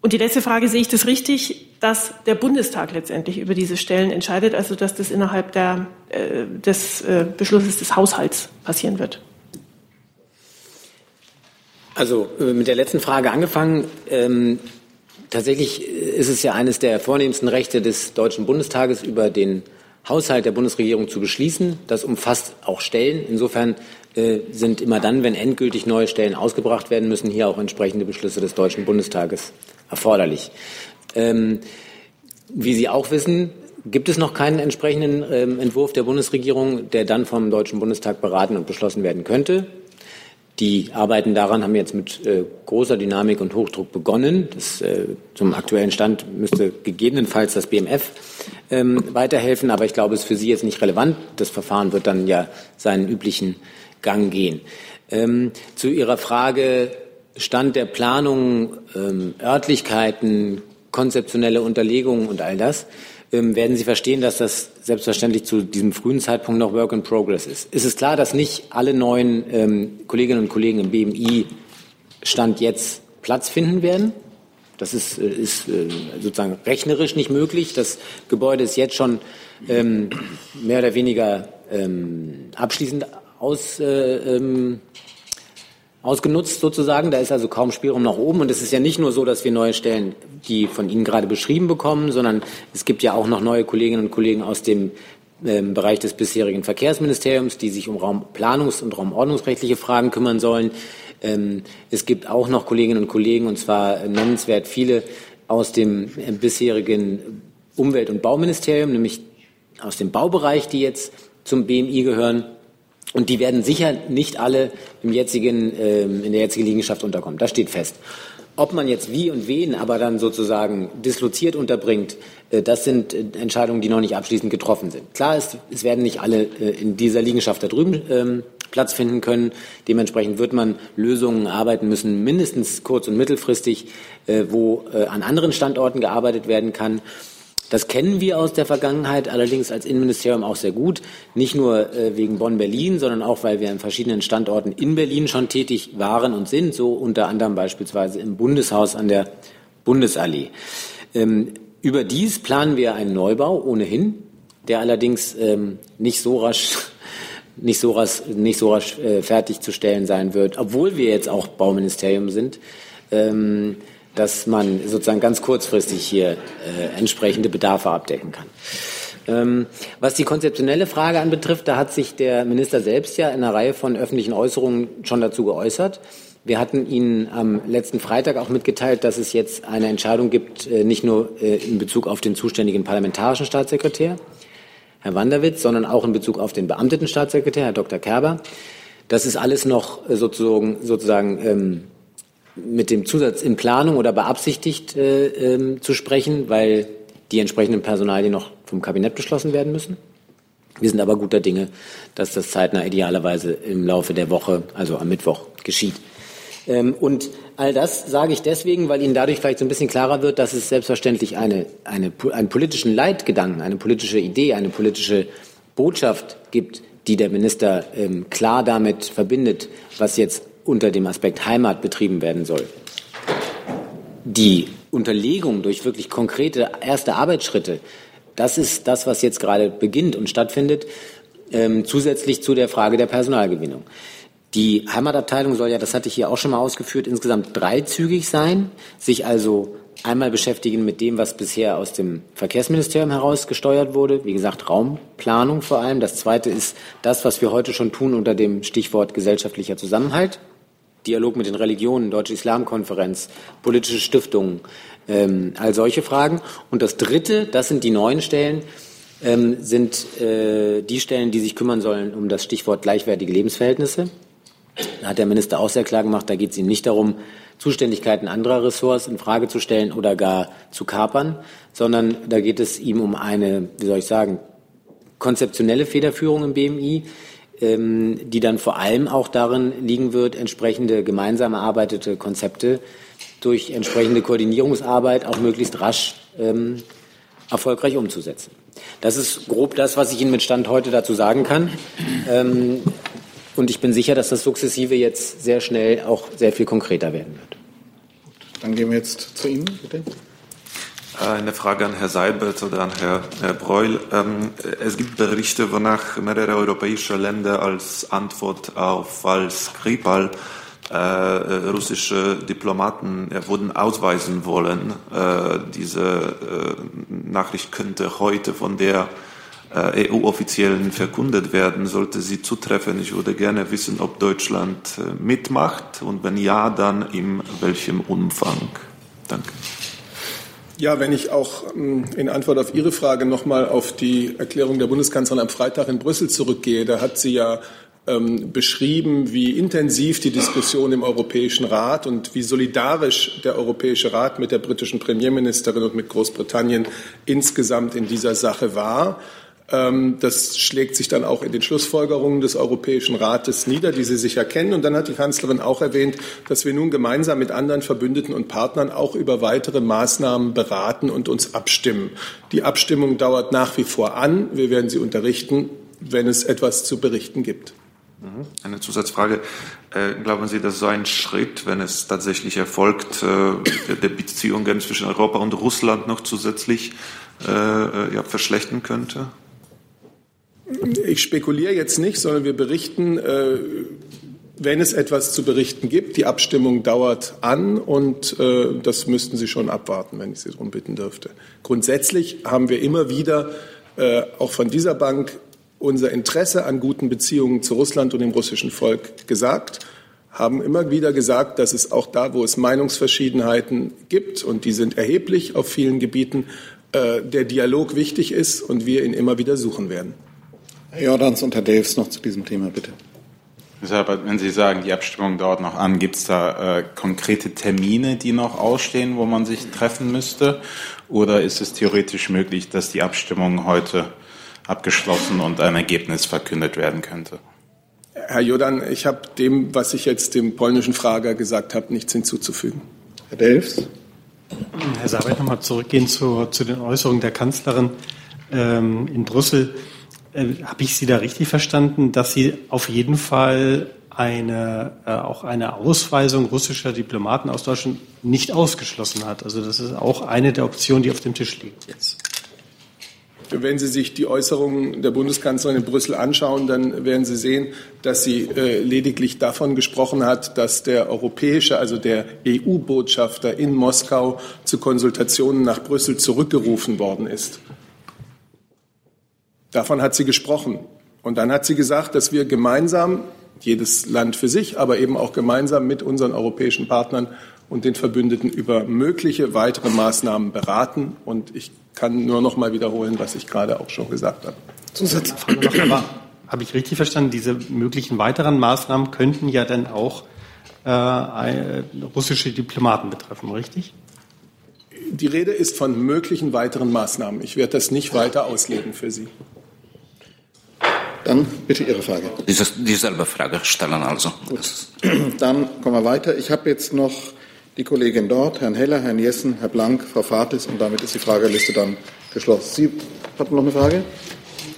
Speaker 25: Und die letzte Frage, sehe ich das richtig, dass der Bundestag letztendlich über diese Stellen entscheidet, also dass das innerhalb der, äh, des äh, Beschlusses des Haushalts passieren wird?
Speaker 9: Also äh, mit der letzten Frage angefangen. Ähm, tatsächlich ist es ja eines der vornehmsten Rechte des Deutschen Bundestages, über den Haushalt der Bundesregierung zu beschließen. Das umfasst auch Stellen. Insofern äh, sind immer dann, wenn endgültig neue Stellen ausgebracht werden müssen, hier auch entsprechende Beschlüsse des Deutschen Bundestages erforderlich. Ähm, wie Sie auch wissen, gibt es noch keinen entsprechenden ähm, Entwurf der Bundesregierung, der dann vom Deutschen Bundestag beraten und beschlossen werden könnte. Die Arbeiten daran haben jetzt mit äh, großer Dynamik und Hochdruck begonnen. Das, äh, zum aktuellen Stand müsste gegebenenfalls das BMF ähm, weiterhelfen, aber ich glaube, es ist für Sie jetzt nicht relevant. Das Verfahren wird dann ja seinen üblichen Gang gehen. Ähm, zu Ihrer Frage Stand der Planung, ähm, Örtlichkeiten, konzeptionelle Unterlegungen und all das werden Sie verstehen, dass das selbstverständlich zu diesem frühen Zeitpunkt noch Work in Progress ist. Es ist klar, dass nicht alle neuen ähm, Kolleginnen und Kollegen im BMI Stand jetzt Platz finden werden. Das ist, äh, ist äh, sozusagen rechnerisch nicht möglich. Das Gebäude ist jetzt schon ähm, mehr oder weniger ähm, abschließend aus, äh, ähm, ausgenutzt sozusagen. Da ist also kaum Spielraum nach oben. Und es ist ja nicht nur so, dass wir neue Stellen, die von Ihnen gerade beschrieben bekommen, sondern es gibt ja auch noch neue Kolleginnen und Kollegen aus dem ähm, Bereich des bisherigen Verkehrsministeriums, die sich um Raumplanungs- und raumordnungsrechtliche Fragen kümmern sollen. Ähm, es gibt auch noch Kolleginnen und Kollegen, und zwar nennenswert viele aus dem äh, bisherigen Umwelt- und Bauministerium, nämlich aus dem Baubereich, die jetzt zum BMI gehören. Und die werden sicher nicht alle im jetzigen, ähm, in der jetzigen Liegenschaft unterkommen. Das steht fest. Ob man jetzt wie und wen aber dann sozusagen disloziert unterbringt, äh, das sind äh, Entscheidungen, die noch nicht abschließend getroffen sind. Klar ist, es werden nicht alle äh, in dieser Liegenschaft da drüben ähm, Platz finden können. Dementsprechend wird man Lösungen arbeiten müssen, mindestens kurz- und mittelfristig, wo an anderen Standorten gearbeitet werden kann. Das kennen wir aus der Vergangenheit allerdings als Innenministerium auch sehr gut. Nicht nur äh, wegen Bonn-Berlin, sondern auch, weil wir an verschiedenen Standorten in Berlin schon tätig waren und sind, so unter anderem beispielsweise im Bundeshaus an der Bundesallee. Ähm, überdies planen wir einen Neubau ohnehin, der allerdings ähm, nicht so rasch [laughs] nicht so rasch, nicht so rasch äh, fertigzustellen sein wird, obwohl wir jetzt auch Bauministerium sind. Ähm, dass man sozusagen ganz kurzfristig hier äh, entsprechende Bedarfe abdecken kann. Ähm, was die konzeptionelle Frage anbetrifft, da hat sich der Minister selbst ja in einer Reihe von öffentlichen Äußerungen schon dazu geäußert. Wir hatten Ihnen am letzten Freitag auch mitgeteilt, dass es jetzt eine Entscheidung gibt, äh, nicht nur äh, in Bezug auf den zuständigen parlamentarischen Staatssekretär, Herr Wanderwitz, sondern auch in Bezug auf den beamteten Staatssekretär, Herr Dr. Kerber. Das ist alles noch äh, sozusagen, sozusagen ähm, mit dem Zusatz in Planung oder beabsichtigt äh, ähm, zu sprechen, weil die entsprechenden Personalien noch vom Kabinett beschlossen werden müssen. Wir sind aber guter Dinge, dass das zeitnah idealerweise im Laufe der Woche, also am Mittwoch, geschieht. Ähm, und all das sage ich deswegen, weil Ihnen dadurch vielleicht so ein bisschen klarer wird, dass es selbstverständlich eine, eine, einen politischen Leitgedanken, eine politische Idee, eine politische Botschaft gibt, die der Minister ähm, klar damit verbindet, was jetzt unter dem Aspekt Heimat betrieben werden soll. Die Unterlegung durch wirklich konkrete erste Arbeitsschritte, das ist das, was jetzt gerade beginnt und stattfindet, ähm, zusätzlich zu der Frage der Personalgewinnung. Die Heimatabteilung soll ja, das hatte ich hier auch schon mal ausgeführt, insgesamt dreizügig sein, sich also einmal beschäftigen mit dem, was bisher aus dem Verkehrsministerium heraus gesteuert wurde, wie gesagt Raumplanung vor allem. Das zweite ist das, was wir heute schon tun unter dem Stichwort gesellschaftlicher Zusammenhalt. Dialog mit den Religionen, Deutsche Islamkonferenz, politische Stiftungen, ähm, all solche Fragen. Und das Dritte, das sind die neuen Stellen, ähm, sind äh, die Stellen, die sich kümmern sollen um das Stichwort gleichwertige Lebensverhältnisse. Da hat der Minister auch sehr klar gemacht, da geht es ihm nicht darum, Zuständigkeiten anderer Ressorts in Frage zu stellen oder gar zu kapern, sondern da geht es ihm um eine, wie soll ich sagen, konzeptionelle Federführung im BMI, die dann vor allem auch darin liegen wird, entsprechende gemeinsam erarbeitete Konzepte durch entsprechende Koordinierungsarbeit auch möglichst rasch ähm, erfolgreich umzusetzen. Das ist grob das, was ich Ihnen mit Stand heute dazu sagen kann. Ähm, und ich bin sicher, dass das sukzessive jetzt sehr schnell auch sehr viel konkreter werden wird.
Speaker 2: Dann gehen wir jetzt zu Ihnen, bitte.
Speaker 26: Eine Frage an Herrn Seibert oder an Herrn Breul. Ähm, es gibt Berichte, wonach mehrere europäische Länder als Antwort auf Fall Skripal äh, russische Diplomaten äh, wurden ausweisen wollen. Äh, diese äh, Nachricht könnte heute von der äh, EU-Offiziellen verkündet werden, sollte sie zutreffen. Ich würde gerne wissen, ob Deutschland äh, mitmacht und wenn ja, dann in welchem Umfang. Danke.
Speaker 1: Ja, wenn ich auch ähm, in Antwort auf Ihre Frage nochmal auf die Erklärung der Bundeskanzlerin am Freitag in Brüssel zurückgehe, da hat sie ja ähm, beschrieben, wie intensiv die Diskussion im Europäischen Rat und wie solidarisch der Europäische Rat mit der britischen Premierministerin und mit Großbritannien insgesamt in dieser Sache war. Ähm, das schlägt sich dann auch in den Schlussfolgerungen des Europäischen Rates nieder, die Sie sicher kennen. Und dann hat die Kanzlerin auch erwähnt, dass wir nun gemeinsam mit anderen Verbündeten und Partnern auch über weitere Maßnahmen beraten und uns abstimmen. Die Abstimmung dauert nach wie vor an. Wir werden Sie unterrichten, wenn es etwas zu berichten gibt.
Speaker 26: Mhm. Eine Zusatzfrage. Äh, glauben Sie, dass so ein Schritt, wenn es tatsächlich erfolgt, äh, der Beziehungen zwischen Europa und Russland noch zusätzlich äh, verschlechtern könnte?
Speaker 1: Ich spekuliere jetzt nicht, sondern wir berichten, äh, wenn es etwas zu berichten gibt. Die Abstimmung dauert an und äh, das müssten Sie schon abwarten, wenn ich Sie darum bitten dürfte. Grundsätzlich haben wir immer wieder äh, auch von dieser Bank unser Interesse an guten Beziehungen zu Russland und dem russischen Volk gesagt, haben immer wieder gesagt, dass es auch da, wo es Meinungsverschiedenheiten gibt, und die sind erheblich auf vielen Gebieten, der Dialog wichtig ist und wir ihn immer wieder suchen werden.
Speaker 2: Herr Jordans und Herr Daves noch zu diesem Thema, bitte.
Speaker 7: wenn Sie sagen, die Abstimmung dauert noch an, gibt es da äh, konkrete Termine, die noch ausstehen, wo man sich treffen müsste? Oder ist es theoretisch möglich, dass die Abstimmung heute abgeschlossen und ein Ergebnis verkündet werden könnte?
Speaker 1: Herr Jordan, ich habe dem, was ich jetzt dem polnischen Frager gesagt habe, nichts hinzuzufügen.
Speaker 2: Herr Delfs?
Speaker 27: Herr Sabat, nochmal zurückgehen zu, zu den Äußerungen der Kanzlerin ähm, in Brüssel. Äh, Habe ich Sie da richtig verstanden, dass Sie auf jeden Fall eine, äh, auch eine Ausweisung russischer Diplomaten aus Deutschland nicht ausgeschlossen hat? Also das ist auch eine der Optionen, die auf dem Tisch liegt jetzt.
Speaker 1: Wenn Sie sich die Äußerungen der Bundeskanzlerin in Brüssel anschauen, dann werden Sie sehen, dass sie äh, lediglich davon gesprochen hat, dass der europäische, also der EU-Botschafter in Moskau zu Konsultationen nach Brüssel zurückgerufen worden ist. Davon hat sie gesprochen. Und dann hat sie gesagt, dass wir gemeinsam, jedes Land für sich, aber eben auch gemeinsam mit unseren europäischen Partnern und den Verbündeten über mögliche weitere Maßnahmen beraten. Und ich kann nur noch mal wiederholen, was ich gerade auch schon gesagt habe.
Speaker 27: Zusatzfrage noch, aber habe ich richtig verstanden, diese möglichen weiteren Maßnahmen könnten ja dann auch äh, russische Diplomaten betreffen, richtig?
Speaker 1: Die Rede ist von möglichen weiteren Maßnahmen. Ich werde das nicht weiter auslegen für Sie.
Speaker 2: Dann bitte Ihre Frage.
Speaker 28: Dieses, dieselbe Frage stellen also.
Speaker 2: Gut. [clears throat] Dann kommen wir weiter. Ich habe jetzt noch die Kollegin dort, Herrn Heller, Herrn Jessen, Herr Blank, Frau Fatis und damit ist die Frageliste dann geschlossen. Sie hatten noch eine Frage?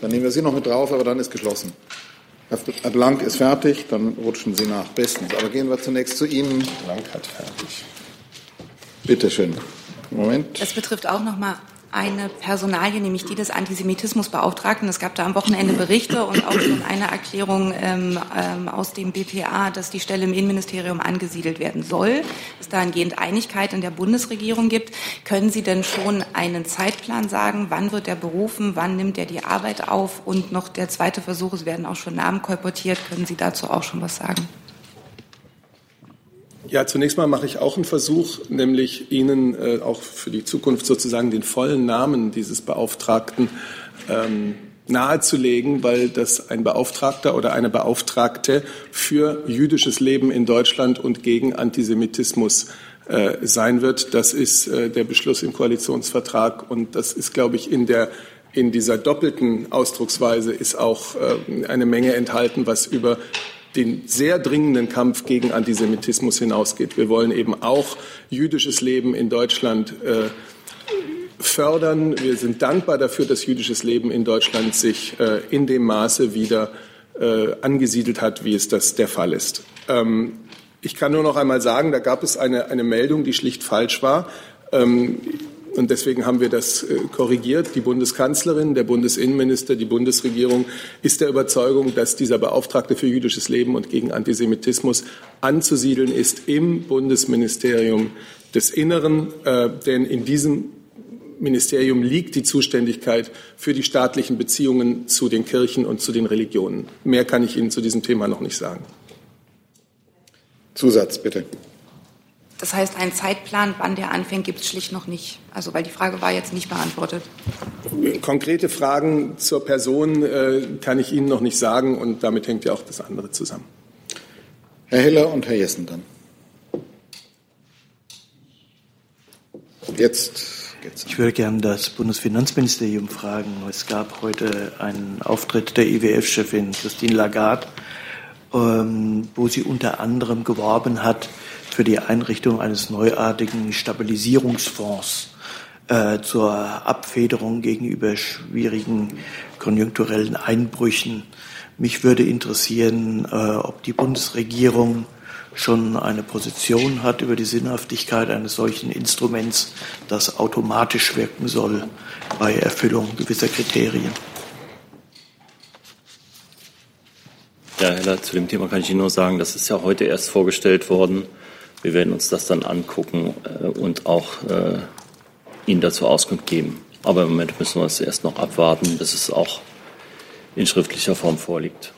Speaker 2: Dann nehmen wir Sie noch mit drauf, aber dann ist geschlossen. Herr Blank ist fertig, dann rutschen Sie nach. Bestens. Aber gehen wir zunächst zu Ihnen.
Speaker 1: Blank hat fertig.
Speaker 2: Bitte schön. Moment.
Speaker 29: Das betrifft auch noch mal eine Personalie, nämlich die des Antisemitismusbeauftragten. Es gab da am Wochenende Berichte und auch schon eine Erklärung ähm, ähm, aus dem BPA, dass die Stelle im Innenministerium angesiedelt werden soll. Es dahingehend Einigkeit in der Bundesregierung gibt. Können Sie denn schon einen Zeitplan sagen? Wann wird er berufen? Wann nimmt er die Arbeit auf? Und noch der zweite Versuch, es werden auch schon Namen kolportiert. Können Sie dazu auch schon was sagen?
Speaker 1: Ja, zunächst mal mache ich auch einen Versuch, nämlich Ihnen äh, auch für die Zukunft sozusagen den vollen Namen dieses Beauftragten ähm, nahezulegen, weil das ein Beauftragter oder eine Beauftragte für jüdisches Leben in Deutschland und gegen Antisemitismus äh, sein wird. Das ist äh, der Beschluss im Koalitionsvertrag und das ist, glaube ich, in der in dieser doppelten Ausdrucksweise ist auch äh, eine Menge enthalten, was über den sehr dringenden Kampf gegen Antisemitismus hinausgeht. Wir wollen eben auch jüdisches Leben in Deutschland äh, fördern. Wir sind dankbar dafür, dass jüdisches Leben in Deutschland sich äh, in dem Maße wieder äh, angesiedelt hat, wie es das der Fall ist. Ähm, ich kann nur noch einmal sagen, da gab es eine, eine Meldung, die schlicht falsch war. Ähm, und deswegen haben wir das äh, korrigiert. Die Bundeskanzlerin, der Bundesinnenminister, die Bundesregierung ist der Überzeugung, dass dieser Beauftragte für jüdisches Leben und gegen Antisemitismus anzusiedeln ist im Bundesministerium des Inneren, äh, denn in diesem Ministerium liegt die Zuständigkeit für die staatlichen Beziehungen zu den Kirchen und zu den Religionen. Mehr kann ich Ihnen zu diesem Thema noch nicht sagen.
Speaker 2: Zusatz bitte.
Speaker 29: Das heißt, einen Zeitplan, wann der anfängt, gibt es schlicht noch nicht. Also, weil die Frage war jetzt nicht beantwortet.
Speaker 1: Konkrete Fragen zur Person äh, kann ich Ihnen noch nicht sagen und damit hängt ja auch das andere zusammen.
Speaker 2: Herr Heller und Herr Jessen dann. Jetzt geht's.
Speaker 8: Ich würde gerne das Bundesfinanzministerium fragen. Es gab heute einen Auftritt der IWF-Chefin Christine Lagarde, ähm, wo sie unter anderem geworben hat für die Einrichtung eines neuartigen Stabilisierungsfonds äh, zur Abfederung gegenüber schwierigen konjunkturellen Einbrüchen. Mich würde interessieren, äh, ob die Bundesregierung schon eine Position hat über die Sinnhaftigkeit eines solchen Instruments, das automatisch wirken soll bei Erfüllung gewisser Kriterien.
Speaker 30: Ja, Heller, zu dem Thema kann ich Ihnen nur sagen, das ist ja heute erst vorgestellt worden. Wir werden uns das dann angucken äh, und auch äh, Ihnen dazu Auskunft geben. Aber im Moment müssen wir es erst noch abwarten, bis es auch in schriftlicher Form vorliegt.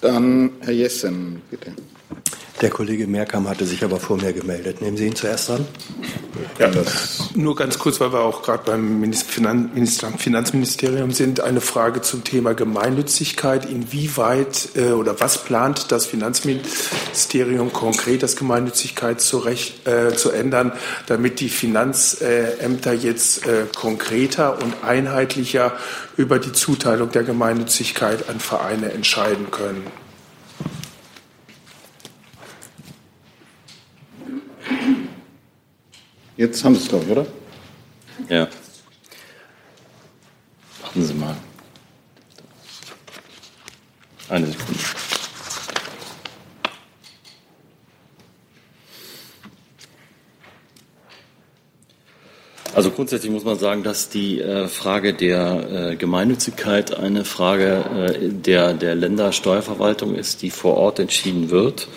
Speaker 2: Dann Herr Jessen, bitte.
Speaker 31: Der Kollege Mehrkamp hatte sich aber vor mir gemeldet. Nehmen Sie ihn zuerst an.
Speaker 1: Ja, nur ganz kurz, weil wir auch gerade beim Finanzministerium sind, eine Frage zum Thema Gemeinnützigkeit. Inwieweit äh, oder was plant das Finanzministerium konkret, das Gemeinnützigkeit zu, recht, äh, zu ändern, damit die Finanzämter jetzt äh, konkreter und einheitlicher über die Zuteilung der Gemeinnützigkeit an Vereine entscheiden können?
Speaker 2: Jetzt haben Sie es, glaube ich, oder?
Speaker 30: Ja. Warten Sie mal. Eine Sekunde. Also grundsätzlich muss man sagen, dass die äh, Frage der äh, Gemeinnützigkeit eine Frage äh, der, der Ländersteuerverwaltung ist, die vor Ort entschieden wird.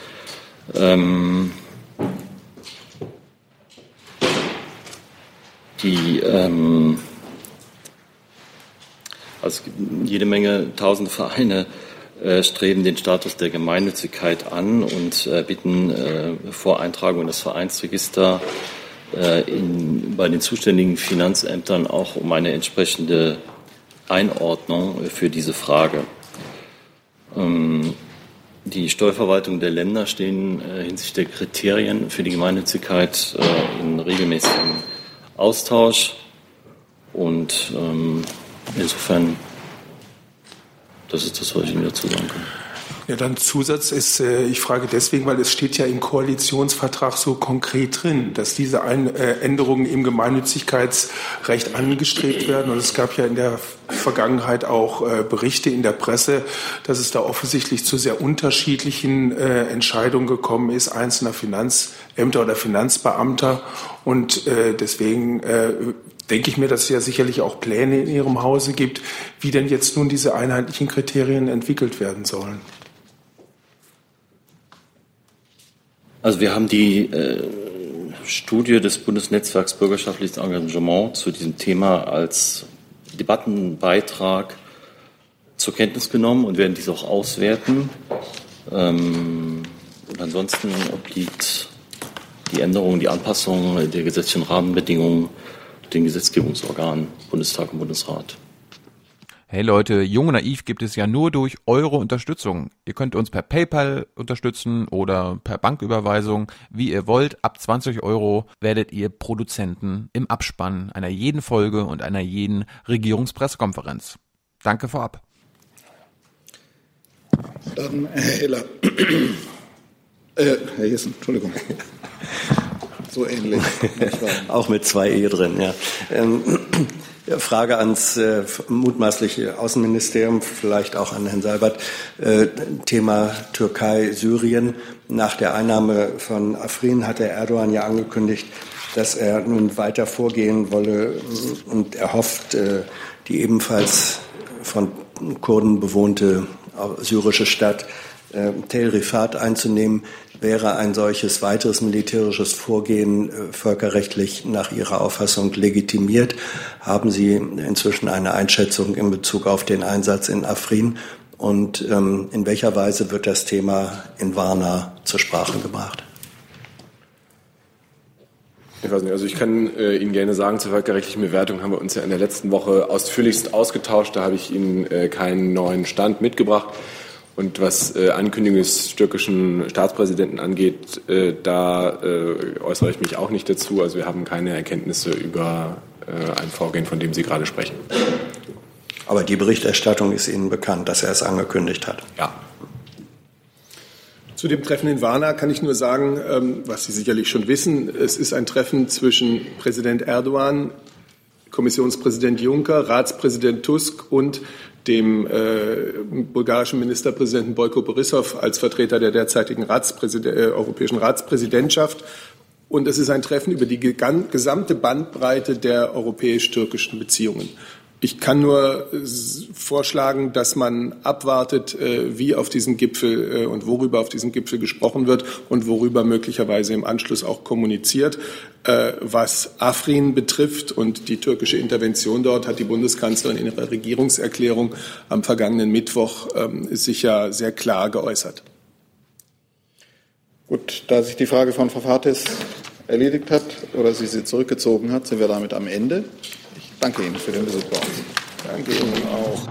Speaker 30: Ähm, die ähm, also jede Menge tausende Vereine äh, streben den Status der Gemeinnützigkeit an und äh, bitten äh, vor Eintragung in das Vereinsregister äh, in, bei den zuständigen Finanzämtern auch um eine entsprechende Einordnung für diese Frage. Ähm, die Steuerverwaltung der Länder stehen äh, hinsichtlich der Kriterien für die Gemeinnützigkeit äh, in regelmäßigen Austausch und ähm, insofern, das ist das, was ich Ihnen dazu sagen kann.
Speaker 1: Ja, dann Zusatz ist, äh, ich frage deswegen, weil es steht ja im Koalitionsvertrag so konkret drin, dass diese äh, Änderungen im Gemeinnützigkeitsrecht angestrebt werden. Und es gab ja in der Vergangenheit auch äh, Berichte in der Presse, dass es da offensichtlich zu sehr unterschiedlichen äh, Entscheidungen gekommen ist, einzelner Finanzämter oder Finanzbeamter. Und äh, deswegen äh, denke ich mir, dass es ja sicherlich auch Pläne in Ihrem Hause gibt, wie denn jetzt nun diese einheitlichen Kriterien entwickelt werden sollen.
Speaker 30: Also wir haben die äh, Studie des Bundesnetzwerks Bürgerschaftliches Engagement zu diesem Thema als Debattenbeitrag zur Kenntnis genommen und werden dies auch auswerten. Ähm, und ansonsten obliegt die Änderung, die Anpassung der gesetzlichen Rahmenbedingungen den Gesetzgebungsorganen Bundestag und Bundesrat.
Speaker 32: Hey Leute, Jung und Naiv gibt es ja nur durch eure Unterstützung. Ihr könnt uns per PayPal unterstützen oder per Banküberweisung, wie ihr wollt. Ab 20 Euro werdet ihr Produzenten im Abspann einer jeden Folge und einer jeden Regierungspressekonferenz. Danke vorab.
Speaker 2: Dann Herr Heller. äh, Herr Jessen, Entschuldigung. [laughs] So ähnlich.
Speaker 16: Auch mit zwei E drin, ja. Ähm, Frage ans äh, mutmaßliche Außenministerium, vielleicht auch an Herrn Seibert. Äh, Thema Türkei, Syrien. Nach der Einnahme von Afrin hat der Erdogan ja angekündigt, dass er nun weiter vorgehen wolle und er hofft, äh, die ebenfalls von Kurden bewohnte syrische Stadt äh, Tel Rifat einzunehmen, wäre ein solches weiteres militärisches Vorgehen äh, völkerrechtlich nach Ihrer Auffassung legitimiert? Haben Sie inzwischen eine Einschätzung in Bezug auf den Einsatz in Afrin? Und ähm, in welcher Weise wird das Thema in Varna zur Sprache gebracht?
Speaker 6: Ich weiß nicht, also ich kann äh, Ihnen gerne sagen, zur völkerrechtlichen Bewertung haben wir uns ja in der letzten Woche ausführlichst ausgetauscht. Da habe ich Ihnen äh, keinen neuen Stand mitgebracht. Und was äh, Ankündigungen des türkischen Staatspräsidenten angeht, äh, da äh, äußere ich mich auch nicht dazu. Also wir haben keine Erkenntnisse über äh, ein Vorgehen, von dem Sie gerade sprechen.
Speaker 16: Aber die Berichterstattung ist Ihnen bekannt, dass er es angekündigt hat.
Speaker 6: Ja.
Speaker 1: Zu dem Treffen in Varna kann ich nur sagen, ähm, was Sie sicherlich schon wissen, es ist ein Treffen zwischen Präsident Erdogan, Kommissionspräsident Juncker, Ratspräsident Tusk und dem äh, bulgarischen Ministerpräsidenten Boyko Borissow als Vertreter der derzeitigen Ratspräsident, äh, europäischen Ratspräsidentschaft. Und es ist ein Treffen über die gesamte Bandbreite der europäisch-türkischen Beziehungen. Ich kann nur äh, vorschlagen, dass man abwartet, äh, wie auf diesem Gipfel äh, und worüber auf diesem Gipfel gesprochen wird und worüber möglicherweise im Anschluss auch kommuniziert. Was Afrin betrifft und die türkische Intervention dort, hat die Bundeskanzlerin in ihrer Regierungserklärung am vergangenen Mittwoch ähm, sicher sehr klar geäußert.
Speaker 2: Gut, da sich die Frage von Frau Fates erledigt hat oder sie sie zurückgezogen hat, sind wir damit am Ende. Danke Ihnen für den Besuch bei uns.
Speaker 1: Danke Ihnen auch.